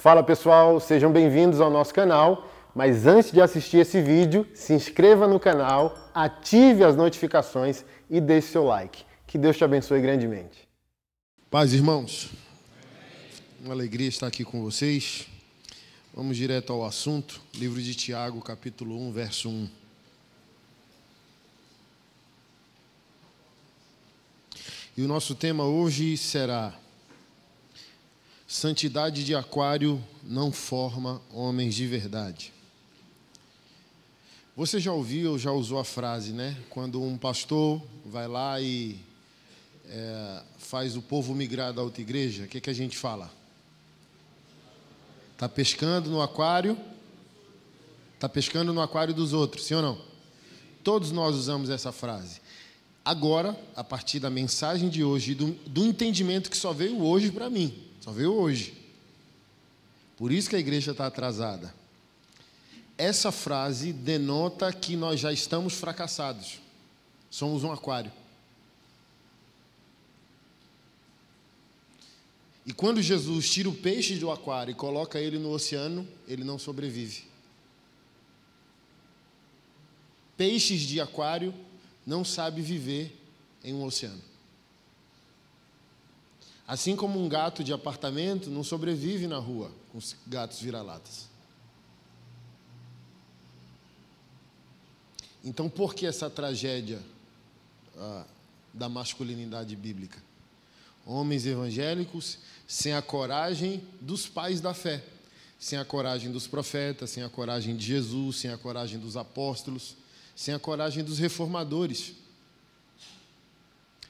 Fala pessoal, sejam bem-vindos ao nosso canal. Mas antes de assistir esse vídeo, se inscreva no canal, ative as notificações e deixe seu like. Que Deus te abençoe grandemente. Paz, irmãos. Uma alegria estar aqui com vocês. Vamos direto ao assunto. Livro de Tiago, capítulo 1, verso 1. E o nosso tema hoje será Santidade de aquário não forma homens de verdade. Você já ouviu ou já usou a frase, né? Quando um pastor vai lá e é, faz o povo migrar da outra igreja, o que, que a gente fala? Está pescando no aquário? Está pescando no aquário dos outros, sim ou não? Todos nós usamos essa frase. Agora, a partir da mensagem de hoje, do, do entendimento que só veio hoje para mim, só veio hoje. Por isso que a igreja está atrasada. Essa frase denota que nós já estamos fracassados. Somos um aquário. E quando Jesus tira o peixe do aquário e coloca ele no oceano, ele não sobrevive. Peixes de aquário não sabem viver em um oceano. Assim como um gato de apartamento não sobrevive na rua com os gatos vira-latas. Então, por que essa tragédia ah, da masculinidade bíblica? Homens evangélicos sem a coragem dos pais da fé, sem a coragem dos profetas, sem a coragem de Jesus, sem a coragem dos apóstolos, sem a coragem dos reformadores.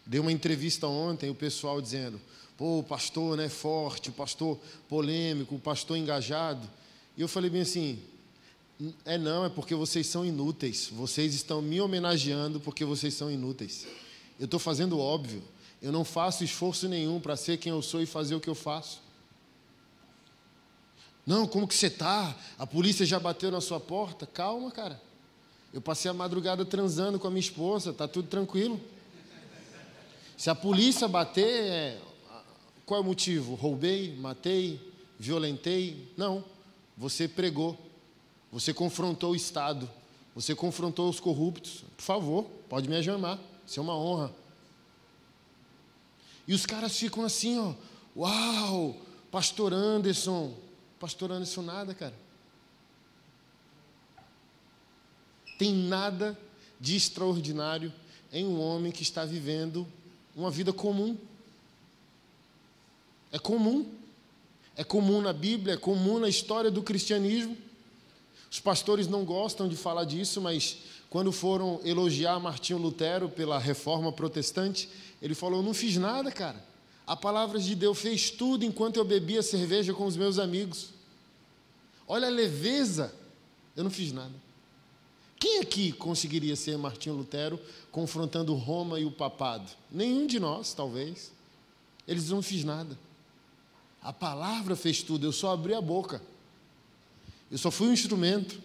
Dei uma entrevista ontem, o pessoal dizendo: pô, o pastor né, forte, o pastor polêmico, o pastor engajado. E eu falei bem assim: é não, é porque vocês são inúteis. Vocês estão me homenageando porque vocês são inúteis. Eu estou fazendo óbvio. Eu não faço esforço nenhum para ser quem eu sou e fazer o que eu faço. Não, como que você está? A polícia já bateu na sua porta? Calma, cara. Eu passei a madrugada transando com a minha esposa, tá tudo tranquilo. Se a polícia bater, é, qual é o motivo? Roubei, matei, violentei? Não. Você pregou. Você confrontou o Estado. Você confrontou os corruptos. Por favor, pode me chamar. Isso é uma honra. E os caras ficam assim, ó. Uau, pastor Anderson. Pastor Anderson nada, cara. Tem nada de extraordinário em um homem que está vivendo uma vida comum. É comum. É comum na Bíblia, é comum na história do cristianismo. Os pastores não gostam de falar disso, mas quando foram elogiar Martinho Lutero pela reforma protestante, ele falou: não fiz nada, cara. A palavra de Deus fez tudo enquanto eu bebia cerveja com os meus amigos. Olha a leveza, eu não fiz nada. Quem aqui conseguiria ser Martinho Lutero confrontando Roma e o papado? Nenhum de nós, talvez. Eles não fiz nada. A palavra fez tudo, eu só abri a boca. Eu só fui um instrumento.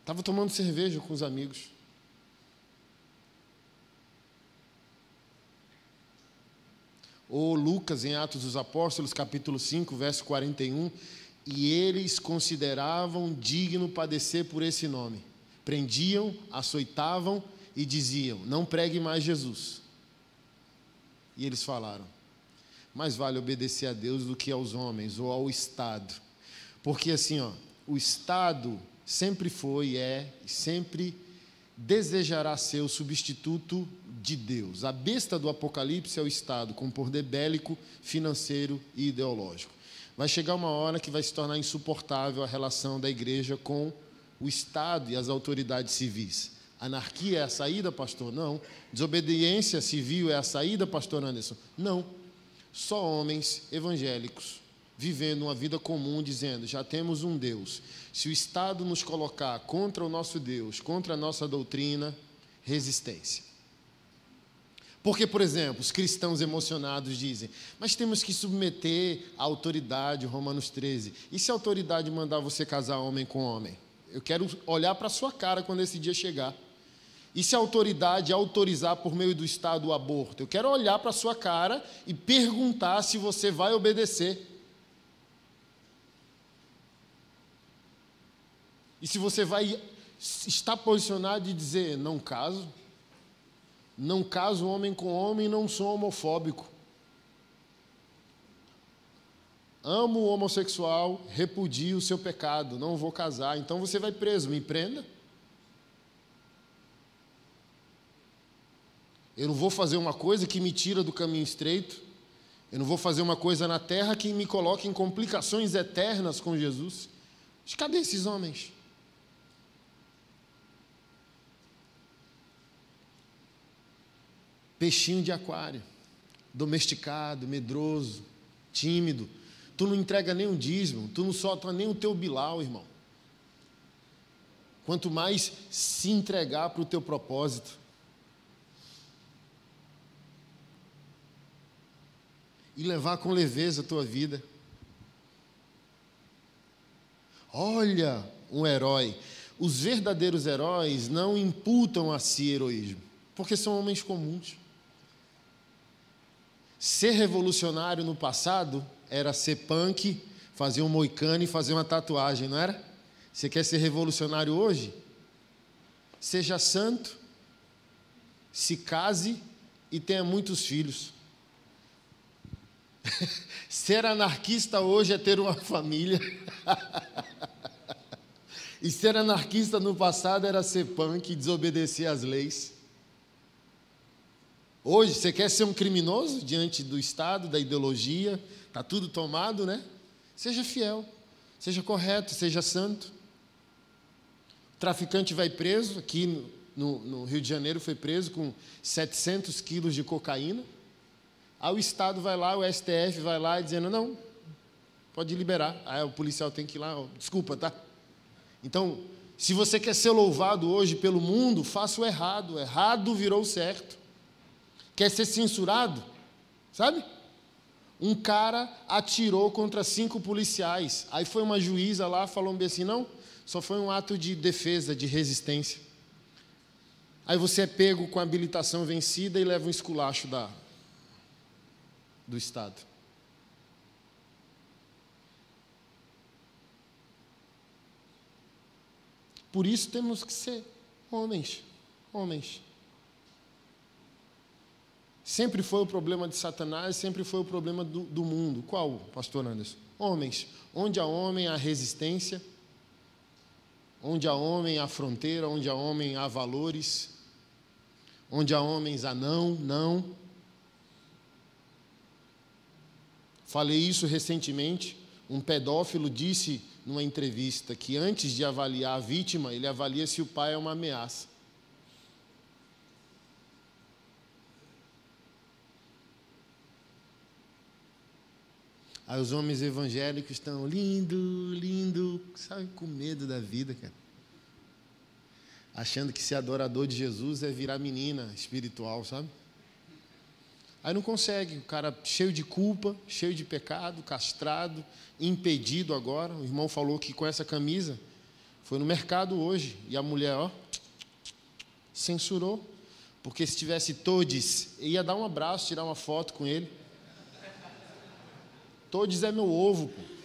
Estava tomando cerveja com os amigos. Ou Lucas, em Atos dos Apóstolos, capítulo 5, verso 41. E eles consideravam digno padecer por esse nome. Prendiam, açoitavam e diziam: Não pregue mais Jesus. E eles falaram: mais vale obedecer a Deus do que aos homens ou ao Estado. Porque assim, ó, o Estado sempre foi, e é, sempre desejará ser o substituto de Deus. A besta do Apocalipse é o Estado, com poder bélico, financeiro e ideológico. Vai chegar uma hora que vai se tornar insuportável a relação da igreja com o Estado e as autoridades civis. Anarquia é a saída, pastor? Não. Desobediência civil é a saída, pastor Anderson? Não só homens evangélicos vivendo uma vida comum, dizendo: já temos um Deus. Se o Estado nos colocar contra o nosso Deus, contra a nossa doutrina, resistência. Porque, por exemplo, os cristãos emocionados dizem: mas temos que submeter a autoridade, Romanos 13. E se a autoridade mandar você casar homem com homem? Eu quero olhar para a sua cara quando esse dia chegar. E se a autoridade autorizar por meio do Estado o aborto? Eu quero olhar para a sua cara e perguntar se você vai obedecer. E se você vai estar posicionado e dizer: não caso, não caso homem com homem, não sou homofóbico. Amo o homossexual, repudio o seu pecado, não vou casar. Então você vai preso, me prenda. Eu não vou fazer uma coisa que me tira do caminho estreito. Eu não vou fazer uma coisa na terra que me coloque em complicações eternas com Jesus. Mas cadê esses homens? Peixinho de aquário, domesticado, medroso, tímido. Tu não entrega nem um dízimo, tu não solta nem o teu bilau, irmão. Quanto mais se entregar para o teu propósito. E levar com leveza a tua vida. Olha um herói. Os verdadeiros heróis não imputam a si heroísmo, porque são homens comuns. Ser revolucionário no passado era ser punk, fazer um moicano e fazer uma tatuagem, não era? Você quer ser revolucionário hoje? Seja santo, se case e tenha muitos filhos. ser anarquista hoje é ter uma família. e ser anarquista no passado era ser punk e desobedecer às leis. Hoje, você quer ser um criminoso diante do Estado, da ideologia, está tudo tomado, né? Seja fiel, seja correto, seja santo. O traficante vai preso, aqui no, no Rio de Janeiro foi preso com 700 quilos de cocaína. Aí o Estado vai lá, o STF vai lá dizendo, não, pode liberar. Aí o policial tem que ir lá, desculpa, tá? Então, se você quer ser louvado hoje pelo mundo, faça o errado. O errado virou certo quer ser censurado, sabe? Um cara atirou contra cinco policiais. Aí foi uma juíza lá, falou bem assim: não, só foi um ato de defesa, de resistência. Aí você é pego com a habilitação vencida e leva um esculacho da, do Estado. Por isso temos que ser homens, homens. Sempre foi o problema de Satanás, sempre foi o problema do, do mundo. Qual, pastor Anderson? Homens. Onde há homem, há resistência. Onde há homem, há fronteira. Onde há homem, há valores. Onde há homens, há não, não. Falei isso recentemente. Um pedófilo disse numa entrevista que antes de avaliar a vítima, ele avalia se o pai é uma ameaça. Aí os homens evangélicos estão lindo, lindo, sabe, com medo da vida, cara. Achando que ser adorador de Jesus é virar menina espiritual, sabe? Aí não consegue, o cara cheio de culpa, cheio de pecado, castrado, impedido agora. O irmão falou que com essa camisa foi no mercado hoje e a mulher, ó, censurou. Porque se tivesse todes, ia dar um abraço, tirar uma foto com ele. Todes é meu ovo, pô.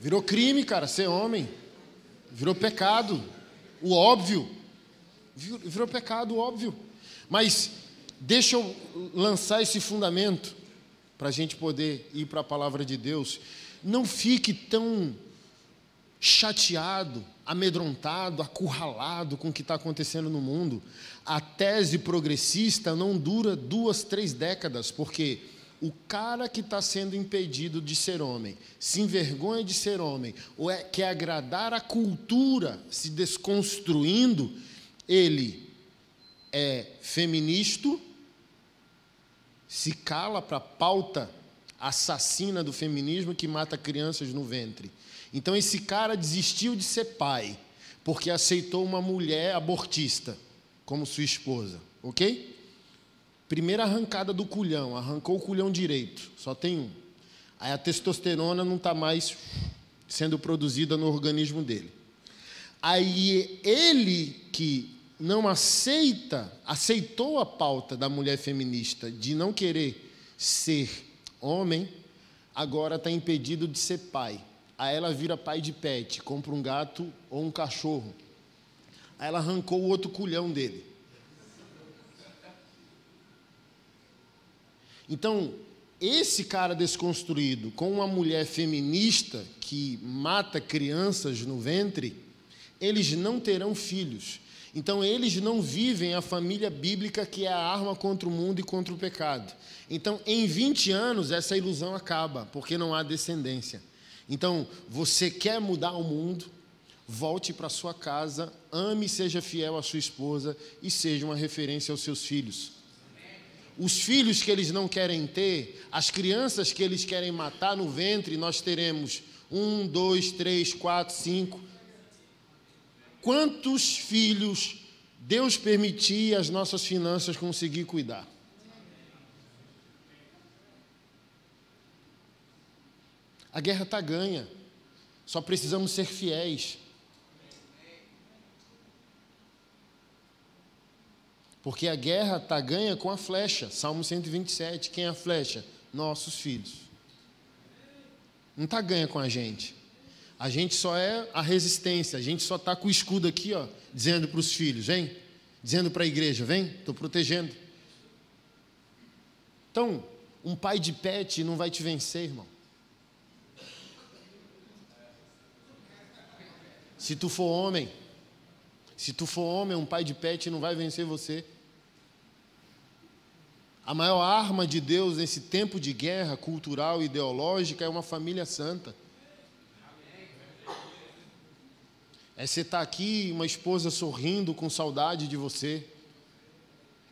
Virou crime, cara, ser homem. Virou pecado. O óbvio. Virou pecado, o óbvio. Mas deixa eu lançar esse fundamento para a gente poder ir para a palavra de Deus. Não fique tão chateado, amedrontado, acurralado com o que está acontecendo no mundo. A tese progressista não dura duas, três décadas, porque o cara que está sendo impedido de ser homem, se envergonha de ser homem, ou é, quer agradar a cultura se desconstruindo, ele é feminista, se cala para a pauta assassina do feminismo que mata crianças no ventre então esse cara desistiu de ser pai, porque aceitou uma mulher abortista como sua esposa, ok? Primeira arrancada do culhão, arrancou o culhão direito, só tem um. Aí a testosterona não está mais sendo produzida no organismo dele. Aí ele que não aceita, aceitou a pauta da mulher feminista de não querer ser homem, agora está impedido de ser pai. Aí ela vira pai de pet, compra um gato ou um cachorro. Aí ela arrancou o outro culhão dele. Então, esse cara desconstruído com uma mulher feminista que mata crianças no ventre, eles não terão filhos. Então, eles não vivem a família bíblica que é a arma contra o mundo e contra o pecado. Então, em 20 anos, essa ilusão acaba, porque não há descendência. Então, você quer mudar o mundo, volte para sua casa, ame e seja fiel à sua esposa e seja uma referência aos seus filhos. Os filhos que eles não querem ter, as crianças que eles querem matar no ventre, nós teremos um, dois, três, quatro, cinco. Quantos filhos Deus permitir as nossas finanças conseguir cuidar? A guerra está ganha. Só precisamos ser fiéis. Porque a guerra está ganha com a flecha. Salmo 127. Quem é a flecha? Nossos filhos. Não está ganha com a gente. A gente só é a resistência. A gente só está com o escudo aqui, ó, dizendo para os filhos: vem. Dizendo para a igreja: vem, estou protegendo. Então, um pai de pet não vai te vencer, irmão. Se tu for homem, se tu for homem, um pai de pet não vai vencer você. A maior arma de Deus nesse tempo de guerra cultural e ideológica é uma família santa. É você estar tá aqui, uma esposa sorrindo com saudade de você.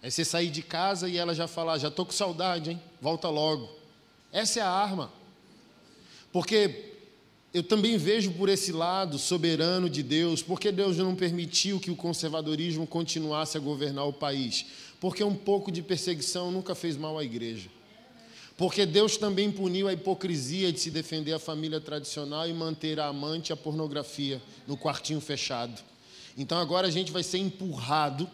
É você sair de casa e ela já falar, já estou com saudade, hein? Volta logo. Essa é a arma. Porque eu também vejo por esse lado soberano de Deus, porque Deus não permitiu que o conservadorismo continuasse a governar o país, porque um pouco de perseguição nunca fez mal à igreja. Porque Deus também puniu a hipocrisia de se defender a família tradicional e manter a amante e a pornografia no quartinho fechado. Então agora a gente vai ser empurrado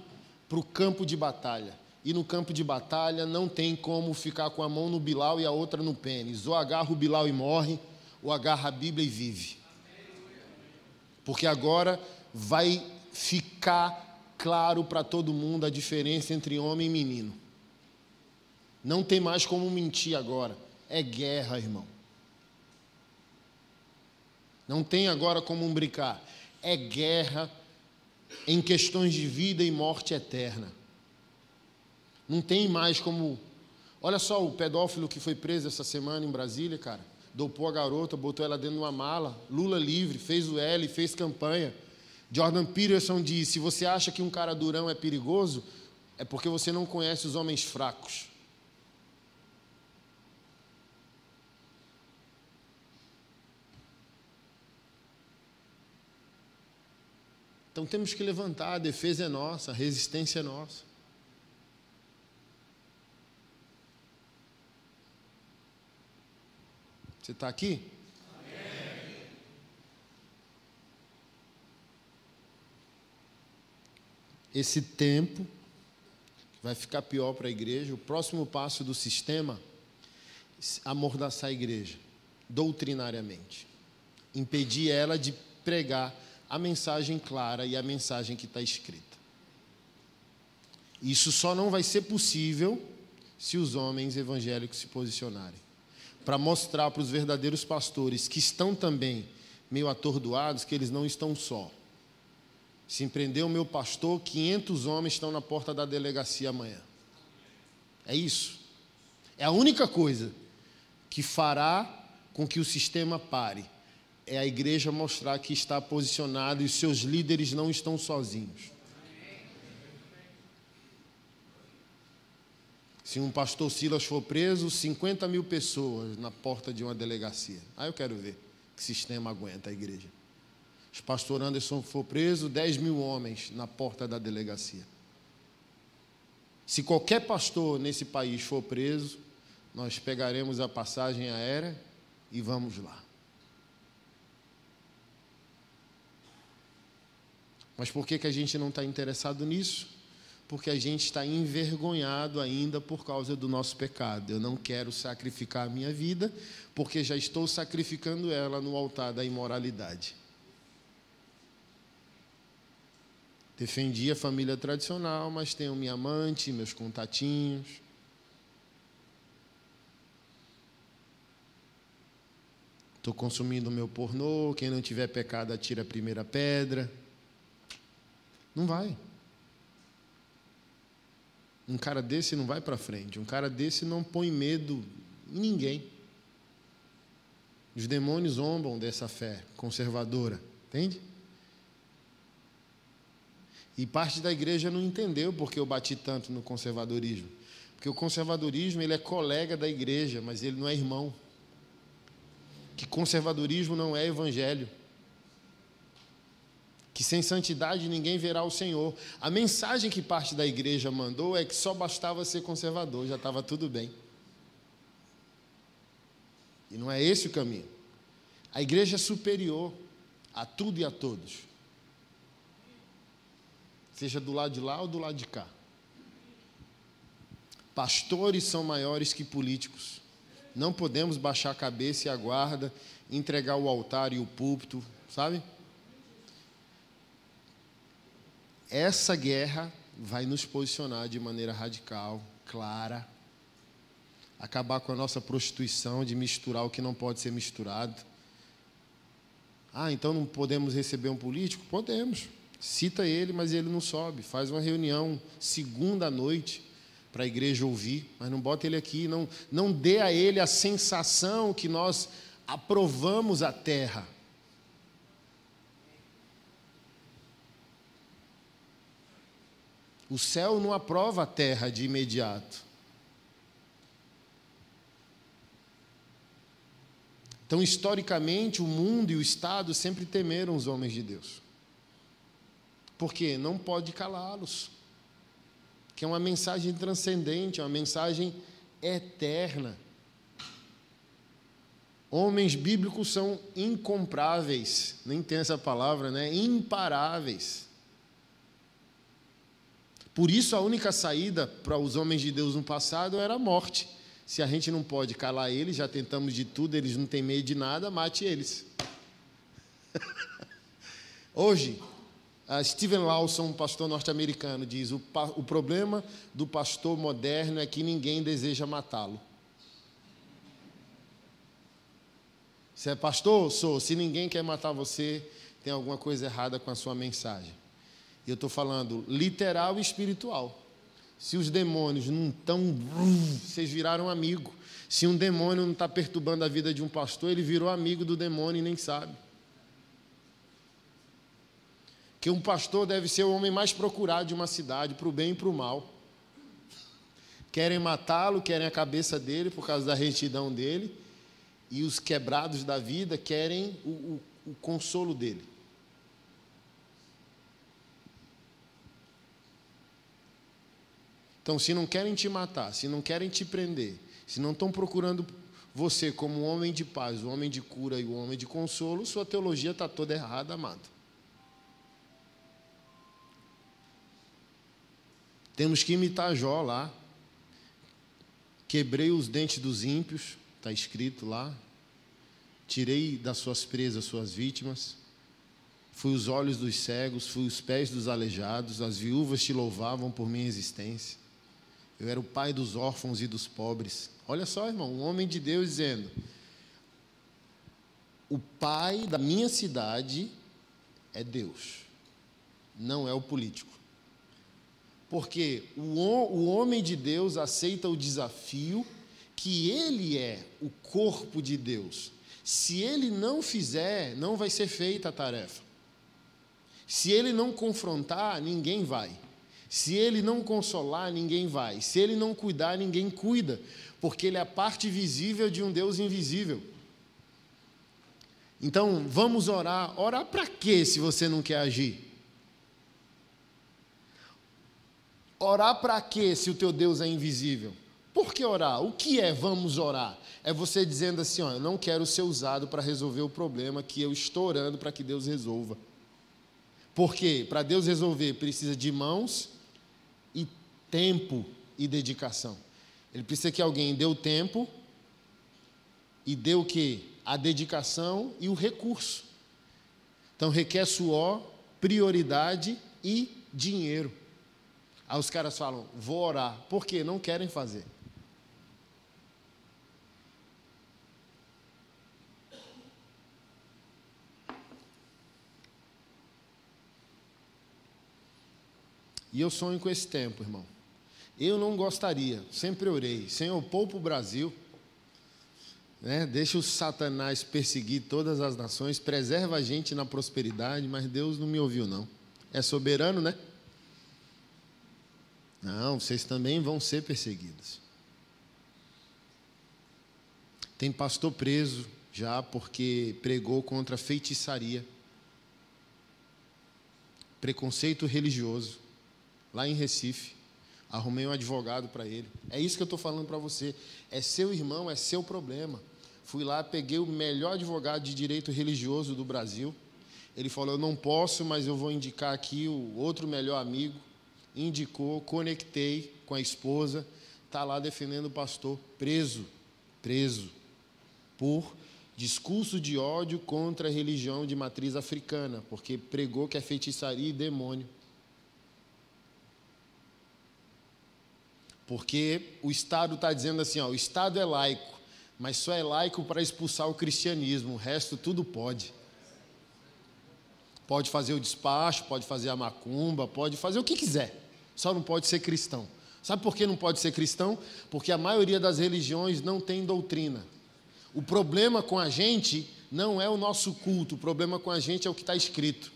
para o campo de batalha. E no campo de batalha não tem como ficar com a mão no bilau e a outra no pênis. Ou agarra o bilau e morre, ou agarra a Bíblia e vive. Porque agora vai ficar claro para todo mundo a diferença entre homem e menino. Não tem mais como mentir agora. É guerra, irmão. Não tem agora como brincar. É guerra em questões de vida e morte eterna. Não tem mais como. Olha só o pedófilo que foi preso essa semana em Brasília, cara dopou a garota, botou ela dentro de uma mala. Lula livre, fez o L, fez campanha. Jordan Peterson diz: se você acha que um cara durão é perigoso, é porque você não conhece os homens fracos. Então temos que levantar, a defesa é nossa, a resistência é nossa. Você está aqui? Esse tempo vai ficar pior para a igreja. O próximo passo do sistema amordaçar a igreja doutrinariamente, impedir ela de pregar a mensagem clara e a mensagem que está escrita. Isso só não vai ser possível se os homens evangélicos se posicionarem para mostrar para os verdadeiros pastores que estão também meio atordoados que eles não estão só. Se empreender o meu pastor, 500 homens estão na porta da delegacia amanhã. É isso. É a única coisa que fará com que o sistema pare. É a igreja mostrar que está posicionada e os seus líderes não estão sozinhos. Se um pastor Silas for preso, 50 mil pessoas na porta de uma delegacia. Aí eu quero ver que sistema aguenta a igreja. O pastor Anderson for preso, 10 mil homens na porta da delegacia. Se qualquer pastor nesse país for preso, nós pegaremos a passagem aérea e vamos lá. Mas por que, que a gente não está interessado nisso? Porque a gente está envergonhado ainda por causa do nosso pecado. Eu não quero sacrificar a minha vida, porque já estou sacrificando ela no altar da imoralidade. Defendi a família tradicional, mas tenho minha amante, meus contatinhos. Estou consumindo meu pornô. Quem não tiver pecado, atira a primeira pedra. Não vai. Um cara desse não vai para frente. Um cara desse não põe medo em ninguém. Os demônios zombam dessa fé conservadora, entende? E parte da igreja não entendeu porque eu bati tanto no conservadorismo. Porque o conservadorismo ele é colega da igreja, mas ele não é irmão que conservadorismo não é evangelho. Que sem santidade ninguém verá o Senhor. A mensagem que parte da igreja mandou é que só bastava ser conservador, já estava tudo bem. E não é esse o caminho. A igreja é superior a tudo e a todos. Seja do lado de lá ou do lado de cá. Pastores são maiores que políticos. Não podemos baixar a cabeça e a guarda, entregar o altar e o púlpito, sabe? Essa guerra vai nos posicionar de maneira radical, clara, acabar com a nossa prostituição de misturar o que não pode ser misturado. Ah, então não podemos receber um político? Podemos. Cita ele, mas ele não sobe. Faz uma reunião segunda noite para a igreja ouvir, mas não bota ele aqui, não, não dê a ele a sensação que nós aprovamos a terra. O céu não aprova a terra de imediato. Então, historicamente, o mundo e o Estado sempre temeram os homens de Deus. Porque não pode calá-los que é uma mensagem transcendente, é uma mensagem eterna. Homens bíblicos são incompráveis, nem tem essa palavra, né? Imparáveis. Por isso a única saída para os homens de Deus no passado era a morte. Se a gente não pode calar eles, já tentamos de tudo, eles não têm medo de nada, mate eles. Hoje, Uh, Steven Lawson, um pastor norte-americano, diz: o, o problema do pastor moderno é que ninguém deseja matá-lo. Você é pastor? Sou. Se ninguém quer matar você, tem alguma coisa errada com a sua mensagem. E eu estou falando literal e espiritual. Se os demônios não estão. Vocês viraram amigo. Se um demônio não está perturbando a vida de um pastor, ele virou amigo do demônio e nem sabe que um pastor deve ser o homem mais procurado de uma cidade, para o bem e para o mal. Querem matá-lo, querem a cabeça dele por causa da retidão dele, e os quebrados da vida querem o, o, o consolo dele. Então, se não querem te matar, se não querem te prender, se não estão procurando você como um homem de paz, um homem de cura e um homem de consolo, sua teologia está toda errada, amado. Temos que imitar Jó lá. Quebrei os dentes dos ímpios, está escrito lá. Tirei das suas presas suas vítimas. Fui os olhos dos cegos, fui os pés dos aleijados, as viúvas te louvavam por minha existência. Eu era o pai dos órfãos e dos pobres. Olha só, irmão, um homem de Deus dizendo: O pai da minha cidade é Deus, não é o político. Porque o, o homem de Deus aceita o desafio que ele é o corpo de Deus. Se ele não fizer, não vai ser feita a tarefa. Se ele não confrontar, ninguém vai. Se ele não consolar, ninguém vai. Se ele não cuidar, ninguém cuida. Porque ele é a parte visível de um Deus invisível. Então, vamos orar. Orar para quê se você não quer agir? Orar para quê se o teu Deus é invisível? Por que orar? O que é vamos orar? É você dizendo assim: ó, eu não quero ser usado para resolver o problema que eu estou orando para que Deus resolva. Porque para Deus resolver precisa de mãos e tempo e dedicação. Ele precisa que alguém dê o tempo e dê o que? A dedicação e o recurso. Então requer suor, prioridade e dinheiro. Aí os caras falam, vou orar. Por quê? Não querem fazer. E eu sonho com esse tempo, irmão. Eu não gostaria, sempre orei, Senhor, poupa o Brasil, né? deixa o Satanás perseguir todas as nações, preserva a gente na prosperidade, mas Deus não me ouviu, não. É soberano, né? Não, vocês também vão ser perseguidos. Tem pastor preso já porque pregou contra feitiçaria, preconceito religioso lá em Recife. Arrumei um advogado para ele. É isso que eu estou falando para você. É seu irmão, é seu problema. Fui lá, peguei o melhor advogado de direito religioso do Brasil. Ele falou: Eu não posso, mas eu vou indicar aqui o outro melhor amigo. Indicou, conectei com a esposa. Está lá defendendo o pastor, preso, preso, por discurso de ódio contra a religião de matriz africana, porque pregou que é feitiçaria e demônio. Porque o Estado está dizendo assim: ó, o Estado é laico, mas só é laico para expulsar o cristianismo, o resto tudo pode. Pode fazer o despacho, pode fazer a macumba, pode fazer o que quiser, só não pode ser cristão. Sabe por que não pode ser cristão? Porque a maioria das religiões não tem doutrina. O problema com a gente não é o nosso culto, o problema com a gente é o que está escrito.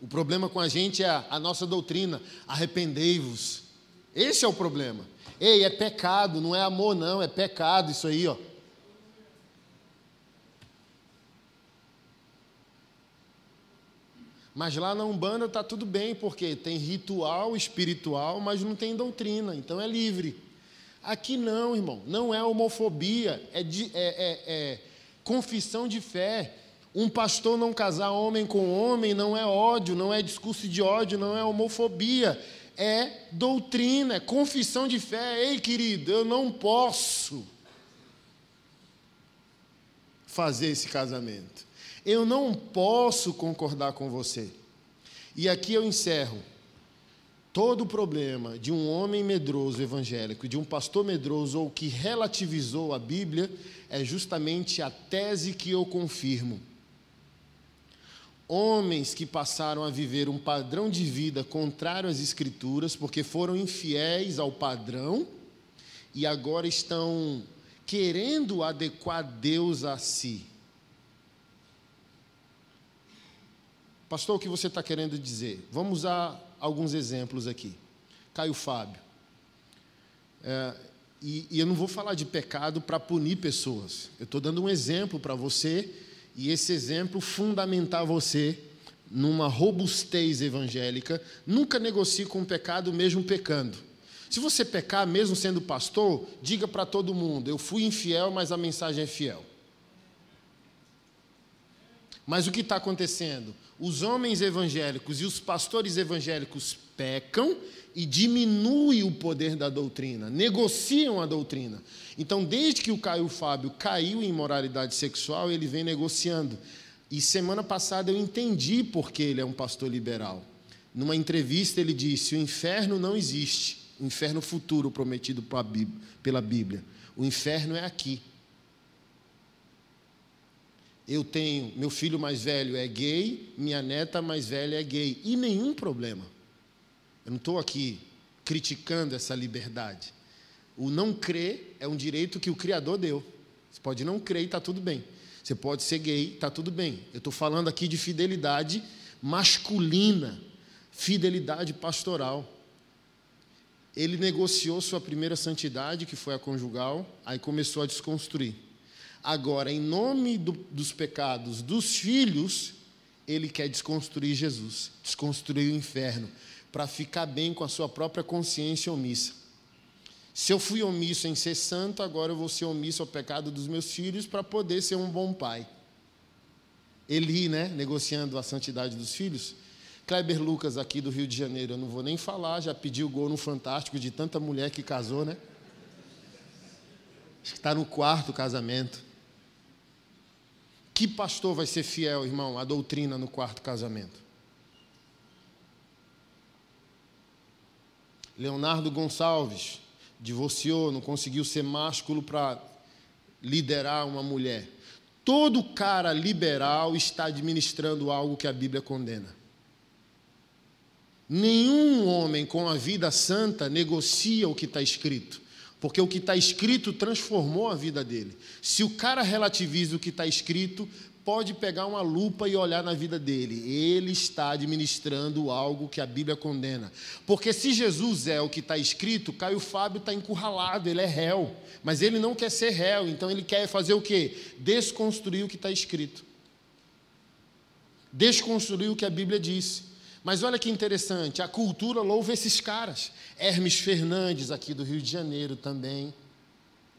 O problema com a gente é a, nossa doutrina. Arrependei-vos, esse é o problema. Ei, é pecado, não é amor, não, é pecado isso aí, ó. Mas lá na Umbanda está tudo bem, porque tem ritual espiritual, mas não tem doutrina, então é livre. Aqui não, irmão, não é homofobia, é, de, é, é, é confissão de fé. Um pastor não casar homem com homem não é ódio, não é discurso de ódio, não é homofobia, é doutrina, é confissão de fé. Ei, querido, eu não posso fazer esse casamento. Eu não posso concordar com você. E aqui eu encerro. Todo o problema de um homem medroso evangélico, de um pastor medroso ou que relativizou a Bíblia, é justamente a tese que eu confirmo homens que passaram a viver um padrão de vida contrário às Escrituras, porque foram infiéis ao padrão e agora estão querendo adequar Deus a si. Pastor, o que você está querendo dizer? Vamos usar alguns exemplos aqui. Caio Fábio. É, e, e eu não vou falar de pecado para punir pessoas. Eu estou dando um exemplo para você e esse exemplo fundamentar você numa robustez evangélica. Nunca negocie com o pecado mesmo pecando. Se você pecar mesmo sendo pastor, diga para todo mundo: eu fui infiel, mas a mensagem é fiel. Mas o que está acontecendo? Os homens evangélicos e os pastores evangélicos pecam e diminuem o poder da doutrina, negociam a doutrina. Então, desde que o Caio Fábio caiu em imoralidade sexual, ele vem negociando. E semana passada eu entendi por que ele é um pastor liberal. Numa entrevista, ele disse: o inferno não existe, o inferno futuro prometido pela Bíblia. O inferno é aqui. Eu tenho, meu filho mais velho é gay, minha neta mais velha é gay, e nenhum problema. Eu não estou aqui criticando essa liberdade. O não crer é um direito que o Criador deu. Você pode não crer e está tudo bem. Você pode ser gay, está tudo bem. Eu estou falando aqui de fidelidade masculina, fidelidade pastoral. Ele negociou sua primeira santidade, que foi a conjugal, aí começou a desconstruir. Agora, em nome do, dos pecados dos filhos, ele quer desconstruir Jesus, desconstruir o inferno para ficar bem com a sua própria consciência omissa. Se eu fui omisso em ser santo, agora eu vou ser omisso ao pecado dos meus filhos para poder ser um bom pai. Eli, né, negociando a santidade dos filhos. Kleber Lucas, aqui do Rio de Janeiro, eu não vou nem falar, já pediu gol no Fantástico de tanta mulher que casou, né? Acho que está no quarto casamento. Que pastor vai ser fiel, irmão, à doutrina no quarto casamento? Leonardo Gonçalves divorciou, não conseguiu ser másculo para liderar uma mulher. Todo cara liberal está administrando algo que a Bíblia condena. Nenhum homem com a vida santa negocia o que está escrito, porque o que está escrito transformou a vida dele. Se o cara relativiza o que está escrito, pode pegar uma lupa e olhar na vida dele. Ele está administrando algo que a Bíblia condena. Porque se Jesus é o que está escrito, Caio Fábio está encurralado, ele é réu. Mas ele não quer ser réu, então ele quer fazer o quê? Desconstruir o que está escrito. Desconstruir o que a Bíblia disse. Mas olha que interessante, a cultura louva esses caras. Hermes Fernandes, aqui do Rio de Janeiro também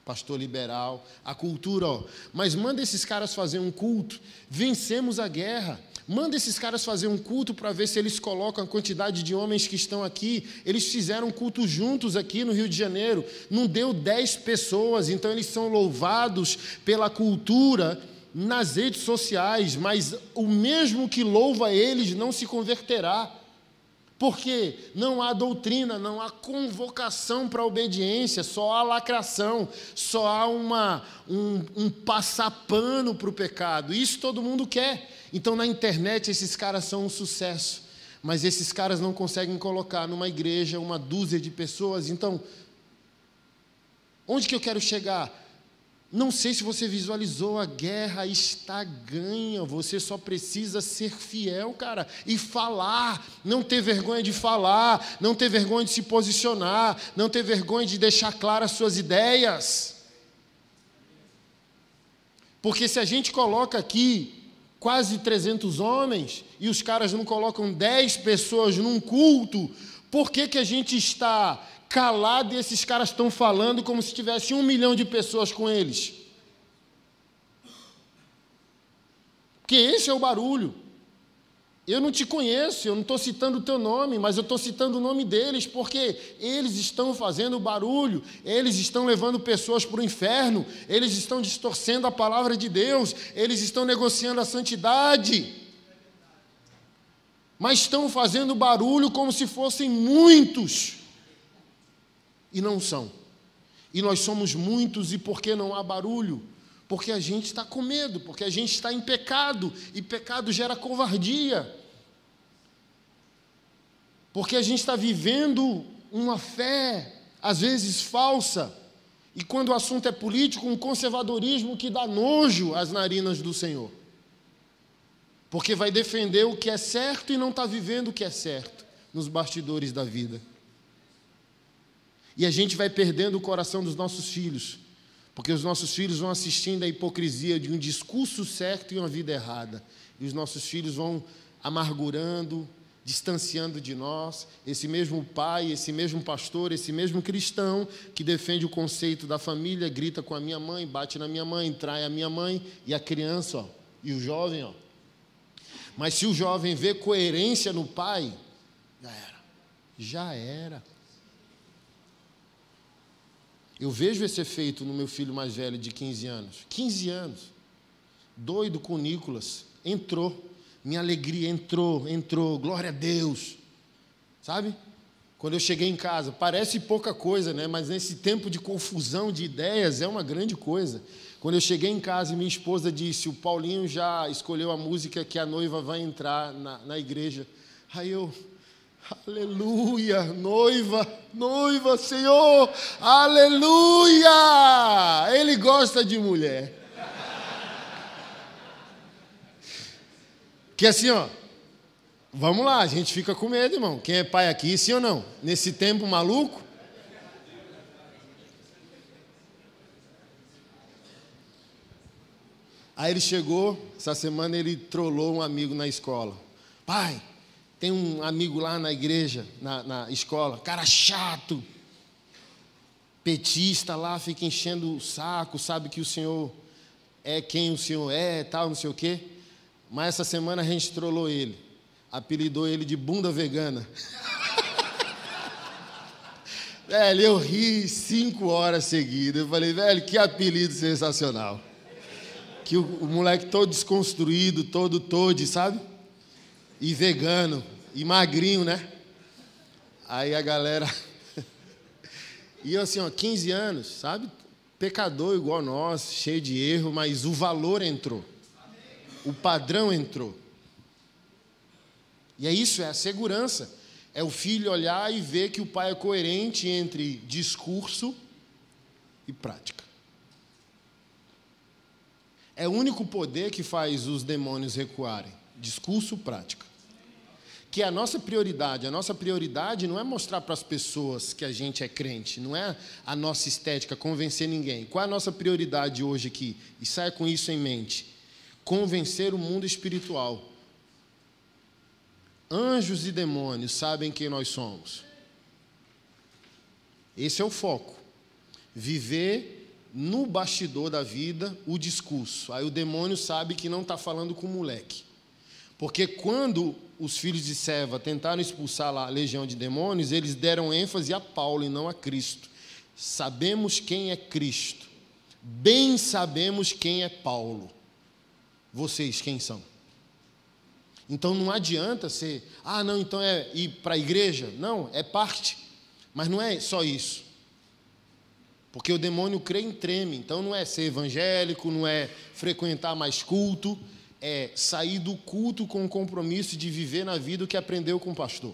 pastor liberal, a cultura, ó. Mas manda esses caras fazer um culto, vencemos a guerra. Manda esses caras fazer um culto para ver se eles colocam a quantidade de homens que estão aqui. Eles fizeram um culto juntos aqui no Rio de Janeiro. Não deu dez pessoas, então eles são louvados pela cultura nas redes sociais, mas o mesmo que louva eles não se converterá. Porque não há doutrina, não há convocação para obediência, só há lacração, só há uma, um, um passapano para o pecado. Isso todo mundo quer. Então na internet esses caras são um sucesso, mas esses caras não conseguem colocar numa igreja uma dúzia de pessoas. Então, onde que eu quero chegar? Não sei se você visualizou, a guerra está ganha. Você só precisa ser fiel, cara, e falar. Não ter vergonha de falar, não ter vergonha de se posicionar, não ter vergonha de deixar claras suas ideias. Porque se a gente coloca aqui quase 300 homens e os caras não colocam 10 pessoas num culto, por que, que a gente está calado e esses caras estão falando como se tivesse um milhão de pessoas com eles. Porque esse é o barulho. Eu não te conheço, eu não estou citando o teu nome, mas eu estou citando o nome deles, porque eles estão fazendo barulho, eles estão levando pessoas para o inferno, eles estão distorcendo a palavra de Deus, eles estão negociando a santidade. Mas estão fazendo barulho como se fossem muitos e não são. E nós somos muitos, e por que não há barulho? Porque a gente está com medo, porque a gente está em pecado, e pecado gera covardia. Porque a gente está vivendo uma fé, às vezes falsa, e quando o assunto é político, um conservadorismo que dá nojo às narinas do Senhor. Porque vai defender o que é certo e não está vivendo o que é certo nos bastidores da vida. E a gente vai perdendo o coração dos nossos filhos, porque os nossos filhos vão assistindo à hipocrisia de um discurso certo e uma vida errada. E os nossos filhos vão amargurando, distanciando de nós, esse mesmo pai, esse mesmo pastor, esse mesmo cristão que defende o conceito da família, grita com a minha mãe, bate na minha mãe, trai a minha mãe e a criança, ó, e o jovem, ó. Mas se o jovem vê coerência no pai, já era. Já era. Eu vejo esse efeito no meu filho mais velho de 15 anos. 15 anos. Doido com Nicolas. Entrou. Minha alegria entrou, entrou. Glória a Deus. Sabe? Quando eu cheguei em casa, parece pouca coisa, né? Mas nesse tempo de confusão de ideias é uma grande coisa. Quando eu cheguei em casa e minha esposa disse: O Paulinho já escolheu a música que a noiva vai entrar na, na igreja. Aí eu, Aleluia, noiva, noiva, Senhor, aleluia! Ele gosta de mulher. Que assim, ó, vamos lá, a gente fica com medo, irmão. Quem é pai aqui, sim ou não? Nesse tempo maluco? Aí ele chegou, essa semana ele trollou um amigo na escola. Pai, tem um amigo lá na igreja, na, na escola, cara chato, petista lá, fica enchendo o saco, sabe que o Senhor é quem o Senhor é, tal, não sei o quê. Mas essa semana a gente trollou ele. Apelidou ele de bunda vegana. velho, eu ri cinco horas seguidas. Eu falei, velho, que apelido sensacional. Que o, o moleque todo desconstruído, todo todo, sabe? E vegano, e magrinho, né? Aí a galera. e eu assim, ó, 15 anos, sabe? Pecador igual nós, cheio de erro, mas o valor entrou. O padrão entrou. E é isso, é a segurança. É o filho olhar e ver que o pai é coerente entre discurso e prática. É o único poder que faz os demônios recuarem. Discurso, prática. Que a nossa prioridade. A nossa prioridade não é mostrar para as pessoas que a gente é crente, não é a nossa estética, convencer ninguém. Qual é a nossa prioridade hoje aqui? E saia com isso em mente convencer o mundo espiritual. Anjos e demônios sabem quem nós somos. Esse é o foco. Viver no bastidor da vida o discurso. Aí o demônio sabe que não está falando com o moleque. Porque quando os filhos de Seva tentaram expulsar a legião de demônios, eles deram ênfase a Paulo e não a Cristo. Sabemos quem é Cristo. Bem sabemos quem é Paulo. Vocês quem são? Então não adianta ser, ah, não, então é ir para a igreja. Não, é parte. Mas não é só isso. Porque o demônio crê em treme. Então não é ser evangélico, não é frequentar mais culto, é sair do culto com o compromisso de viver na vida o que aprendeu com o pastor.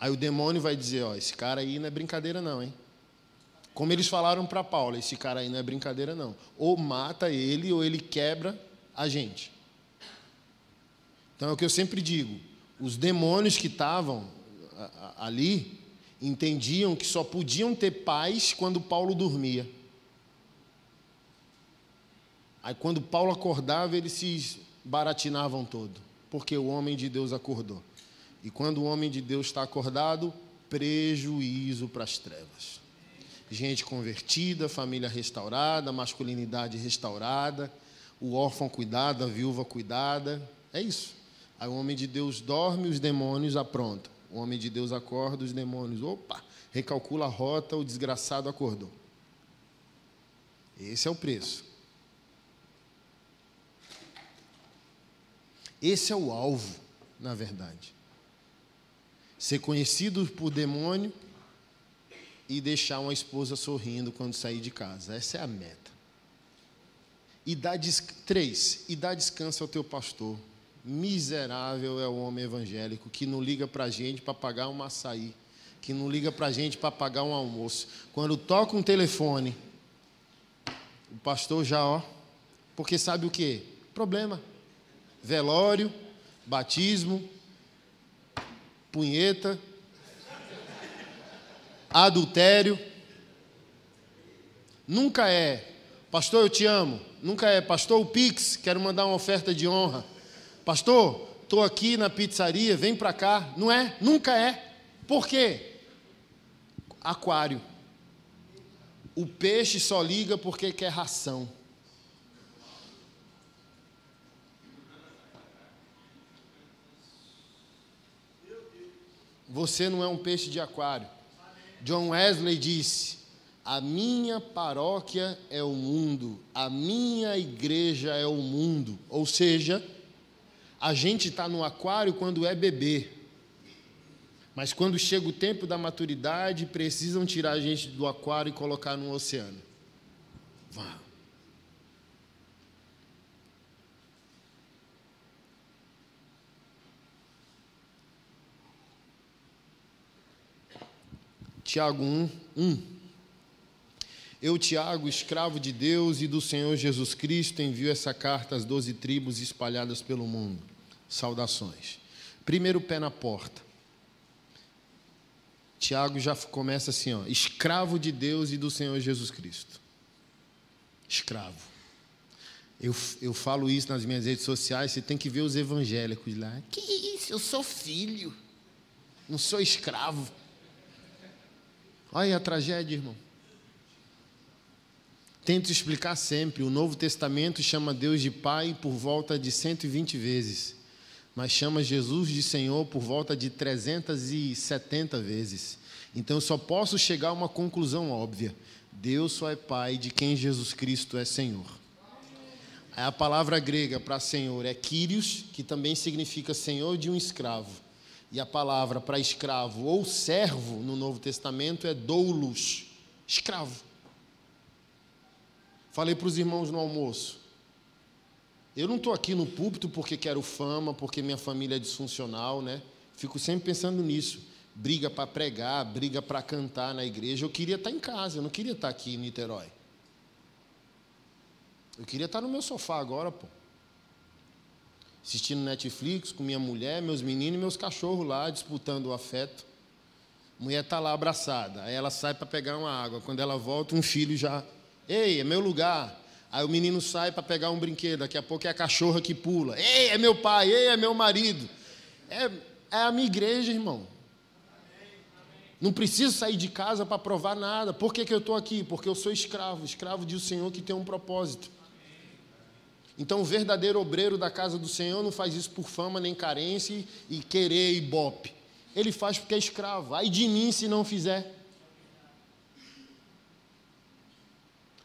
Aí o demônio vai dizer: Ó, esse cara aí não é brincadeira, não, hein? Como eles falaram para Paulo: esse cara aí não é brincadeira, não. Ou mata ele, ou ele quebra a gente. Então é o que eu sempre digo: os demônios que estavam ali entendiam que só podiam ter paz quando Paulo dormia. Aí quando Paulo acordava, eles se baratinavam todo, porque o homem de Deus acordou. E quando o homem de Deus está acordado, prejuízo para as trevas. Gente convertida, família restaurada, masculinidade restaurada, o órfão cuidado, a viúva cuidada. É isso. Aí o homem de Deus dorme, os demônios aprontam. O homem de Deus acorda, os demônios, opa, recalcula a rota, o desgraçado acordou. Esse é o preço. Esse é o alvo, na verdade. Ser conhecido por demônio e deixar uma esposa sorrindo quando sair de casa. Essa é a meta. E dá três, e dá descanso ao teu pastor. Miserável é o homem evangélico que não liga para a gente para pagar um açaí, que não liga para a gente para pagar um almoço. Quando toca um telefone, o pastor já, ó, porque sabe o que? Problema. Velório, batismo, punheta, adultério. Nunca é Pastor, eu te amo. Nunca é, pastor, o Pix, quero mandar uma oferta de honra. Pastor, estou aqui na pizzaria, vem para cá. Não é? Nunca é. Por quê? Aquário. O peixe só liga porque quer ração. Você não é um peixe de aquário. John Wesley disse: a minha paróquia é o mundo, a minha igreja é o mundo. Ou seja, a gente está no aquário quando é bebê. Mas quando chega o tempo da maturidade, precisam tirar a gente do aquário e colocar no oceano. Vá. Tiago 1, 1. Eu, Tiago, escravo de Deus e do Senhor Jesus Cristo, envio essa carta às doze tribos espalhadas pelo mundo. Saudações. Primeiro pé na porta. Tiago já começa assim, ó, escravo de Deus e do Senhor Jesus Cristo. Escravo. Eu, eu falo isso nas minhas redes sociais, você tem que ver os evangélicos lá. Que isso, eu sou filho, não sou escravo. Olha a tragédia, irmão. Tento explicar sempre: o Novo Testamento chama Deus de Pai por volta de 120 vezes, mas chama Jesus de Senhor por volta de 370 vezes. Então eu só posso chegar a uma conclusão óbvia: Deus só é Pai de quem Jesus Cristo é Senhor. A palavra grega para Senhor é Kyrios, que também significa Senhor de um escravo. E a palavra para escravo ou servo no Novo Testamento é doulos, escravo. Falei para os irmãos no almoço. Eu não estou aqui no púlpito porque quero fama, porque minha família é disfuncional, né? Fico sempre pensando nisso. Briga para pregar, briga para cantar na igreja. Eu queria estar em casa, eu não queria estar aqui em Niterói. Eu queria estar no meu sofá agora, pô. Assistindo Netflix com minha mulher, meus meninos e meus cachorros lá disputando o afeto. A mulher está lá abraçada. Aí ela sai para pegar uma água. Quando ela volta, um filho já Ei, é meu lugar. Aí o menino sai para pegar um brinquedo, daqui a pouco é a cachorra que pula. Ei, é meu pai, ei, é meu marido. É, é a minha igreja, irmão. Não preciso sair de casa para provar nada. Por que, que eu estou aqui? Porque eu sou escravo, escravo de um Senhor que tem um propósito. Então, o verdadeiro obreiro da casa do Senhor não faz isso por fama nem carência e querer ibope. Ele faz porque é escravo. Aí de mim se não fizer.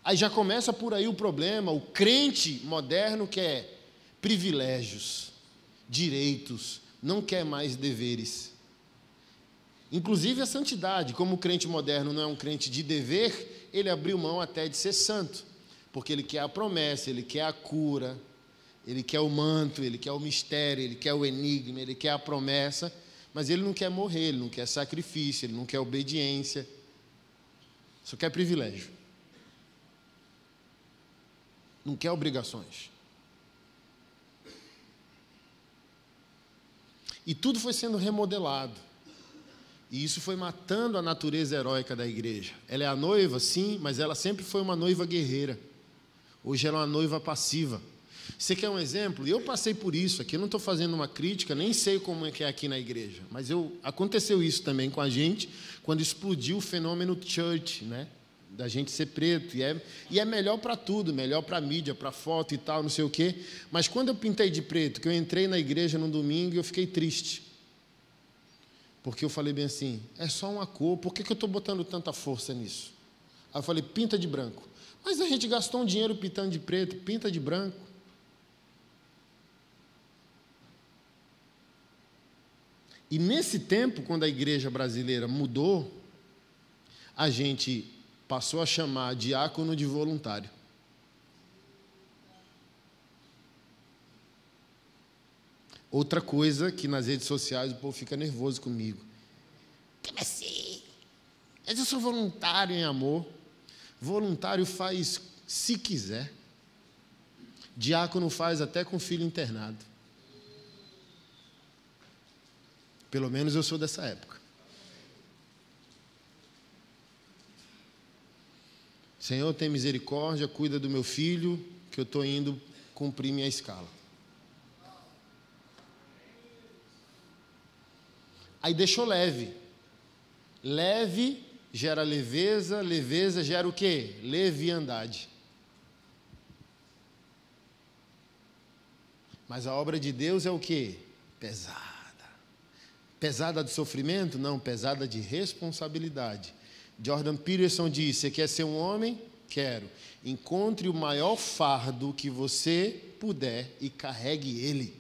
Aí já começa por aí o problema. O crente moderno quer privilégios, direitos, não quer mais deveres. Inclusive a santidade, como o crente moderno não é um crente de dever, ele abriu mão até de ser santo, porque ele quer a promessa, ele quer a cura, ele quer o manto, ele quer o mistério, ele quer o enigma, ele quer a promessa, mas ele não quer morrer, ele não quer sacrifício, ele não quer obediência, só quer privilégio não quer obrigações. E tudo foi sendo remodelado. E isso foi matando a natureza heróica da igreja. Ela é a noiva, sim, mas ela sempre foi uma noiva guerreira. Hoje ela é uma noiva passiva. Você quer um exemplo? Eu passei por isso aqui, eu não estou fazendo uma crítica, nem sei como é que é aqui na igreja, mas eu, aconteceu isso também com a gente quando explodiu o fenômeno church, né? Da gente ser preto. E é, e é melhor para tudo, melhor para mídia, para foto e tal, não sei o quê. Mas quando eu pintei de preto, que eu entrei na igreja no domingo, eu fiquei triste. Porque eu falei bem assim, é só uma cor, por que, que eu estou botando tanta força nisso? Aí eu falei, pinta de branco. Mas a gente gastou um dinheiro pintando de preto, pinta de branco. E nesse tempo, quando a igreja brasileira mudou, a gente passou a chamar diácono de voluntário. Outra coisa que nas redes sociais o povo fica nervoso comigo. Como assim? Mas eu sou voluntário em amor. Voluntário faz se quiser. Diácono faz até com filho internado. Pelo menos eu sou dessa época. Senhor, tem misericórdia, cuida do meu filho, que eu estou indo cumprir minha escala. Aí deixou leve. Leve gera leveza, leveza gera o quê? Leviandade. Mas a obra de Deus é o quê? Pesada. Pesada de sofrimento? Não, pesada de responsabilidade. Jordan Peterson diz: Você quer ser um homem? Quero. Encontre o maior fardo que você puder e carregue ele.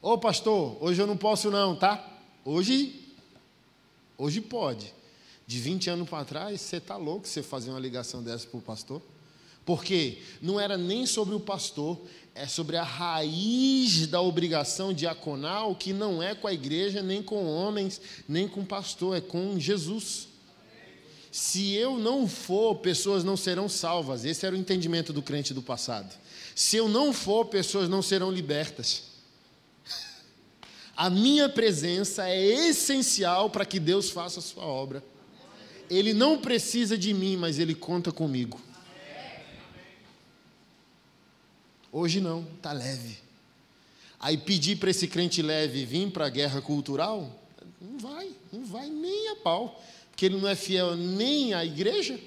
Ô pastor, hoje eu não posso não, tá? Hoje, hoje pode. De 20 anos para trás, você está louco você fazer uma ligação dessa para o pastor? Porque não era nem sobre o pastor, é sobre a raiz da obrigação diaconal, que não é com a igreja, nem com homens, nem com pastor, é com Jesus. Se eu não for, pessoas não serão salvas. Esse era o entendimento do crente do passado. Se eu não for, pessoas não serão libertas. A minha presença é essencial para que Deus faça a sua obra. Ele não precisa de mim, mas ele conta comigo. Hoje não, está leve. Aí pedir para esse crente leve vir para a guerra cultural, Não vai, não vai nem a pau. Porque ele não é fiel nem à igreja.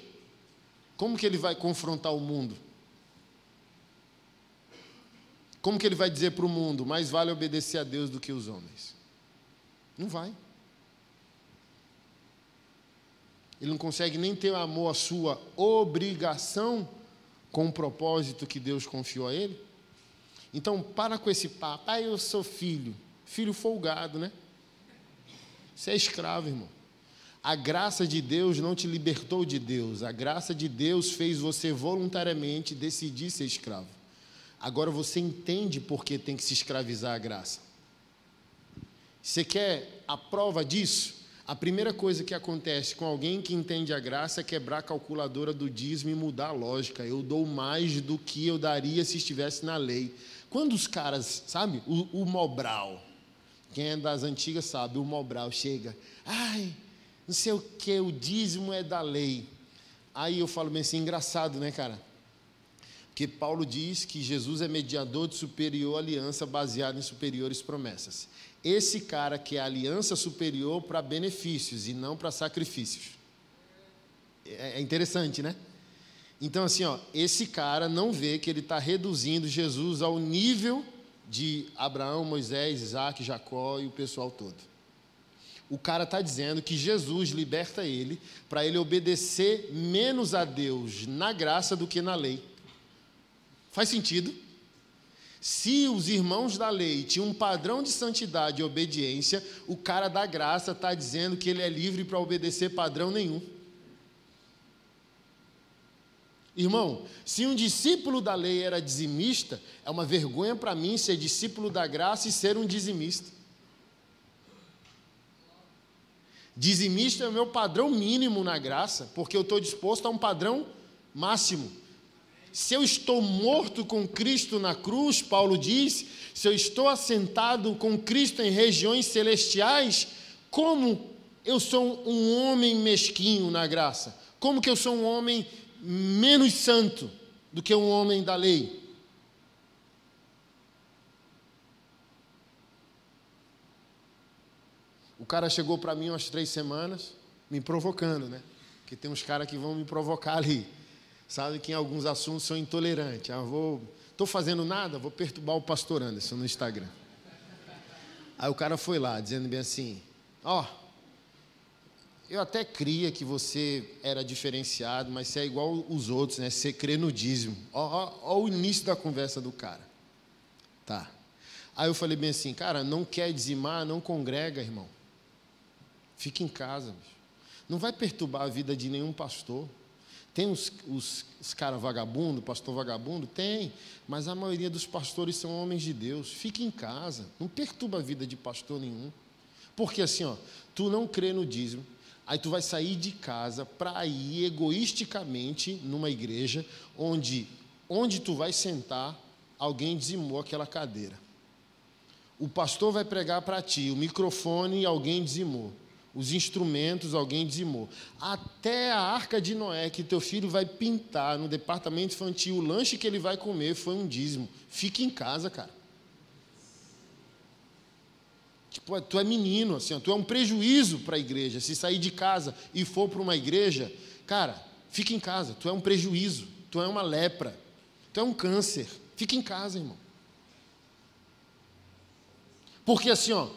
Como que ele vai confrontar o mundo? Como que ele vai dizer para o mundo, mais vale obedecer a Deus do que os homens? Não vai. Ele não consegue nem ter amor à sua obrigação com o propósito que Deus confiou a ele. Então, para com esse papo. Ah, eu sou filho. Filho folgado, né? Você é escravo, irmão. A graça de Deus não te libertou de Deus. A graça de Deus fez você voluntariamente decidir ser escravo. Agora você entende por que tem que se escravizar a graça. Você quer a prova disso? A primeira coisa que acontece com alguém que entende a graça é quebrar a calculadora do dízimo e mudar a lógica. Eu dou mais do que eu daria se estivesse na lei. Quando os caras, sabe, o, o Mobral, quem é das antigas sabe, o Mobral chega, ai, não sei o que, o dízimo é da lei. Aí eu falo bem assim, engraçado, né, cara? Porque Paulo diz que Jesus é mediador de superior aliança baseado em superiores promessas esse cara que é aliança superior para benefícios e não para sacrifícios. É, é interessante, né? Então, assim, ó, esse cara não vê que ele está reduzindo Jesus ao nível de Abraão, Moisés, Isaac, Jacó e o pessoal todo. O cara está dizendo que Jesus liberta ele para ele obedecer menos a Deus na graça do que na lei. Faz sentido? Se os irmãos da lei tinham um padrão de santidade e obediência, o cara da graça está dizendo que ele é livre para obedecer padrão nenhum. Irmão, se um discípulo da lei era dizimista, é uma vergonha para mim ser discípulo da graça e ser um dizimista. Dizimista é o meu padrão mínimo na graça, porque eu estou disposto a um padrão máximo. Se eu estou morto com Cristo na cruz, Paulo diz, se eu estou assentado com Cristo em regiões celestiais, como eu sou um homem mesquinho na graça? Como que eu sou um homem menos santo do que um homem da lei? O cara chegou para mim umas três semanas, me provocando, né? Porque tem uns caras que vão me provocar ali sabe que em alguns assuntos são intolerantes. Ah, vou, estou fazendo nada, vou perturbar o pastor Anderson no Instagram. Aí o cara foi lá, dizendo bem assim: Ó, oh, eu até cria que você era diferenciado, mas você é igual os outros, né? Você crê no dízimo. Ó, ó, ó o início da conversa do cara. Tá. Aí eu falei bem assim: Cara, não quer dizimar, não congrega, irmão. Fica em casa, bicho. Não vai perturbar a vida de nenhum pastor. Tem os, os, os caras vagabundo, pastor vagabundo? Tem, mas a maioria dos pastores são homens de Deus. Fique em casa, não perturba a vida de pastor nenhum. Porque assim, ó, tu não crê no dízimo, aí tu vai sair de casa para ir egoisticamente numa igreja onde, onde tu vai sentar, alguém dizimou aquela cadeira. O pastor vai pregar para ti, o microfone alguém dizimou os instrumentos alguém dizimou. Até a arca de Noé, que teu filho vai pintar no departamento infantil, o lanche que ele vai comer foi um dízimo. Fique em casa, cara. Tipo, tu é menino, assim, tu é um prejuízo para a igreja. Se sair de casa e for para uma igreja, cara, fique em casa. Tu é um prejuízo. Tu é uma lepra. Tu é um câncer. Fique em casa, irmão. Porque assim, ó.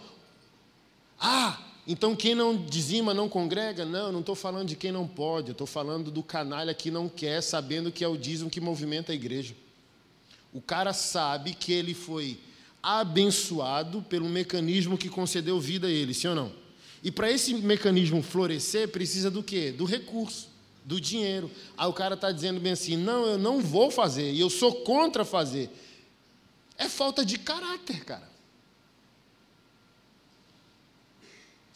Ah, então, quem não dizima não congrega? Não, não estou falando de quem não pode, eu estou falando do canalha que não quer, sabendo que é o dízimo que movimenta a igreja. O cara sabe que ele foi abençoado pelo mecanismo que concedeu vida a ele, sim ou não? E para esse mecanismo florescer, precisa do quê? Do recurso, do dinheiro. Aí o cara está dizendo bem assim: não, eu não vou fazer, e eu sou contra fazer. É falta de caráter, cara.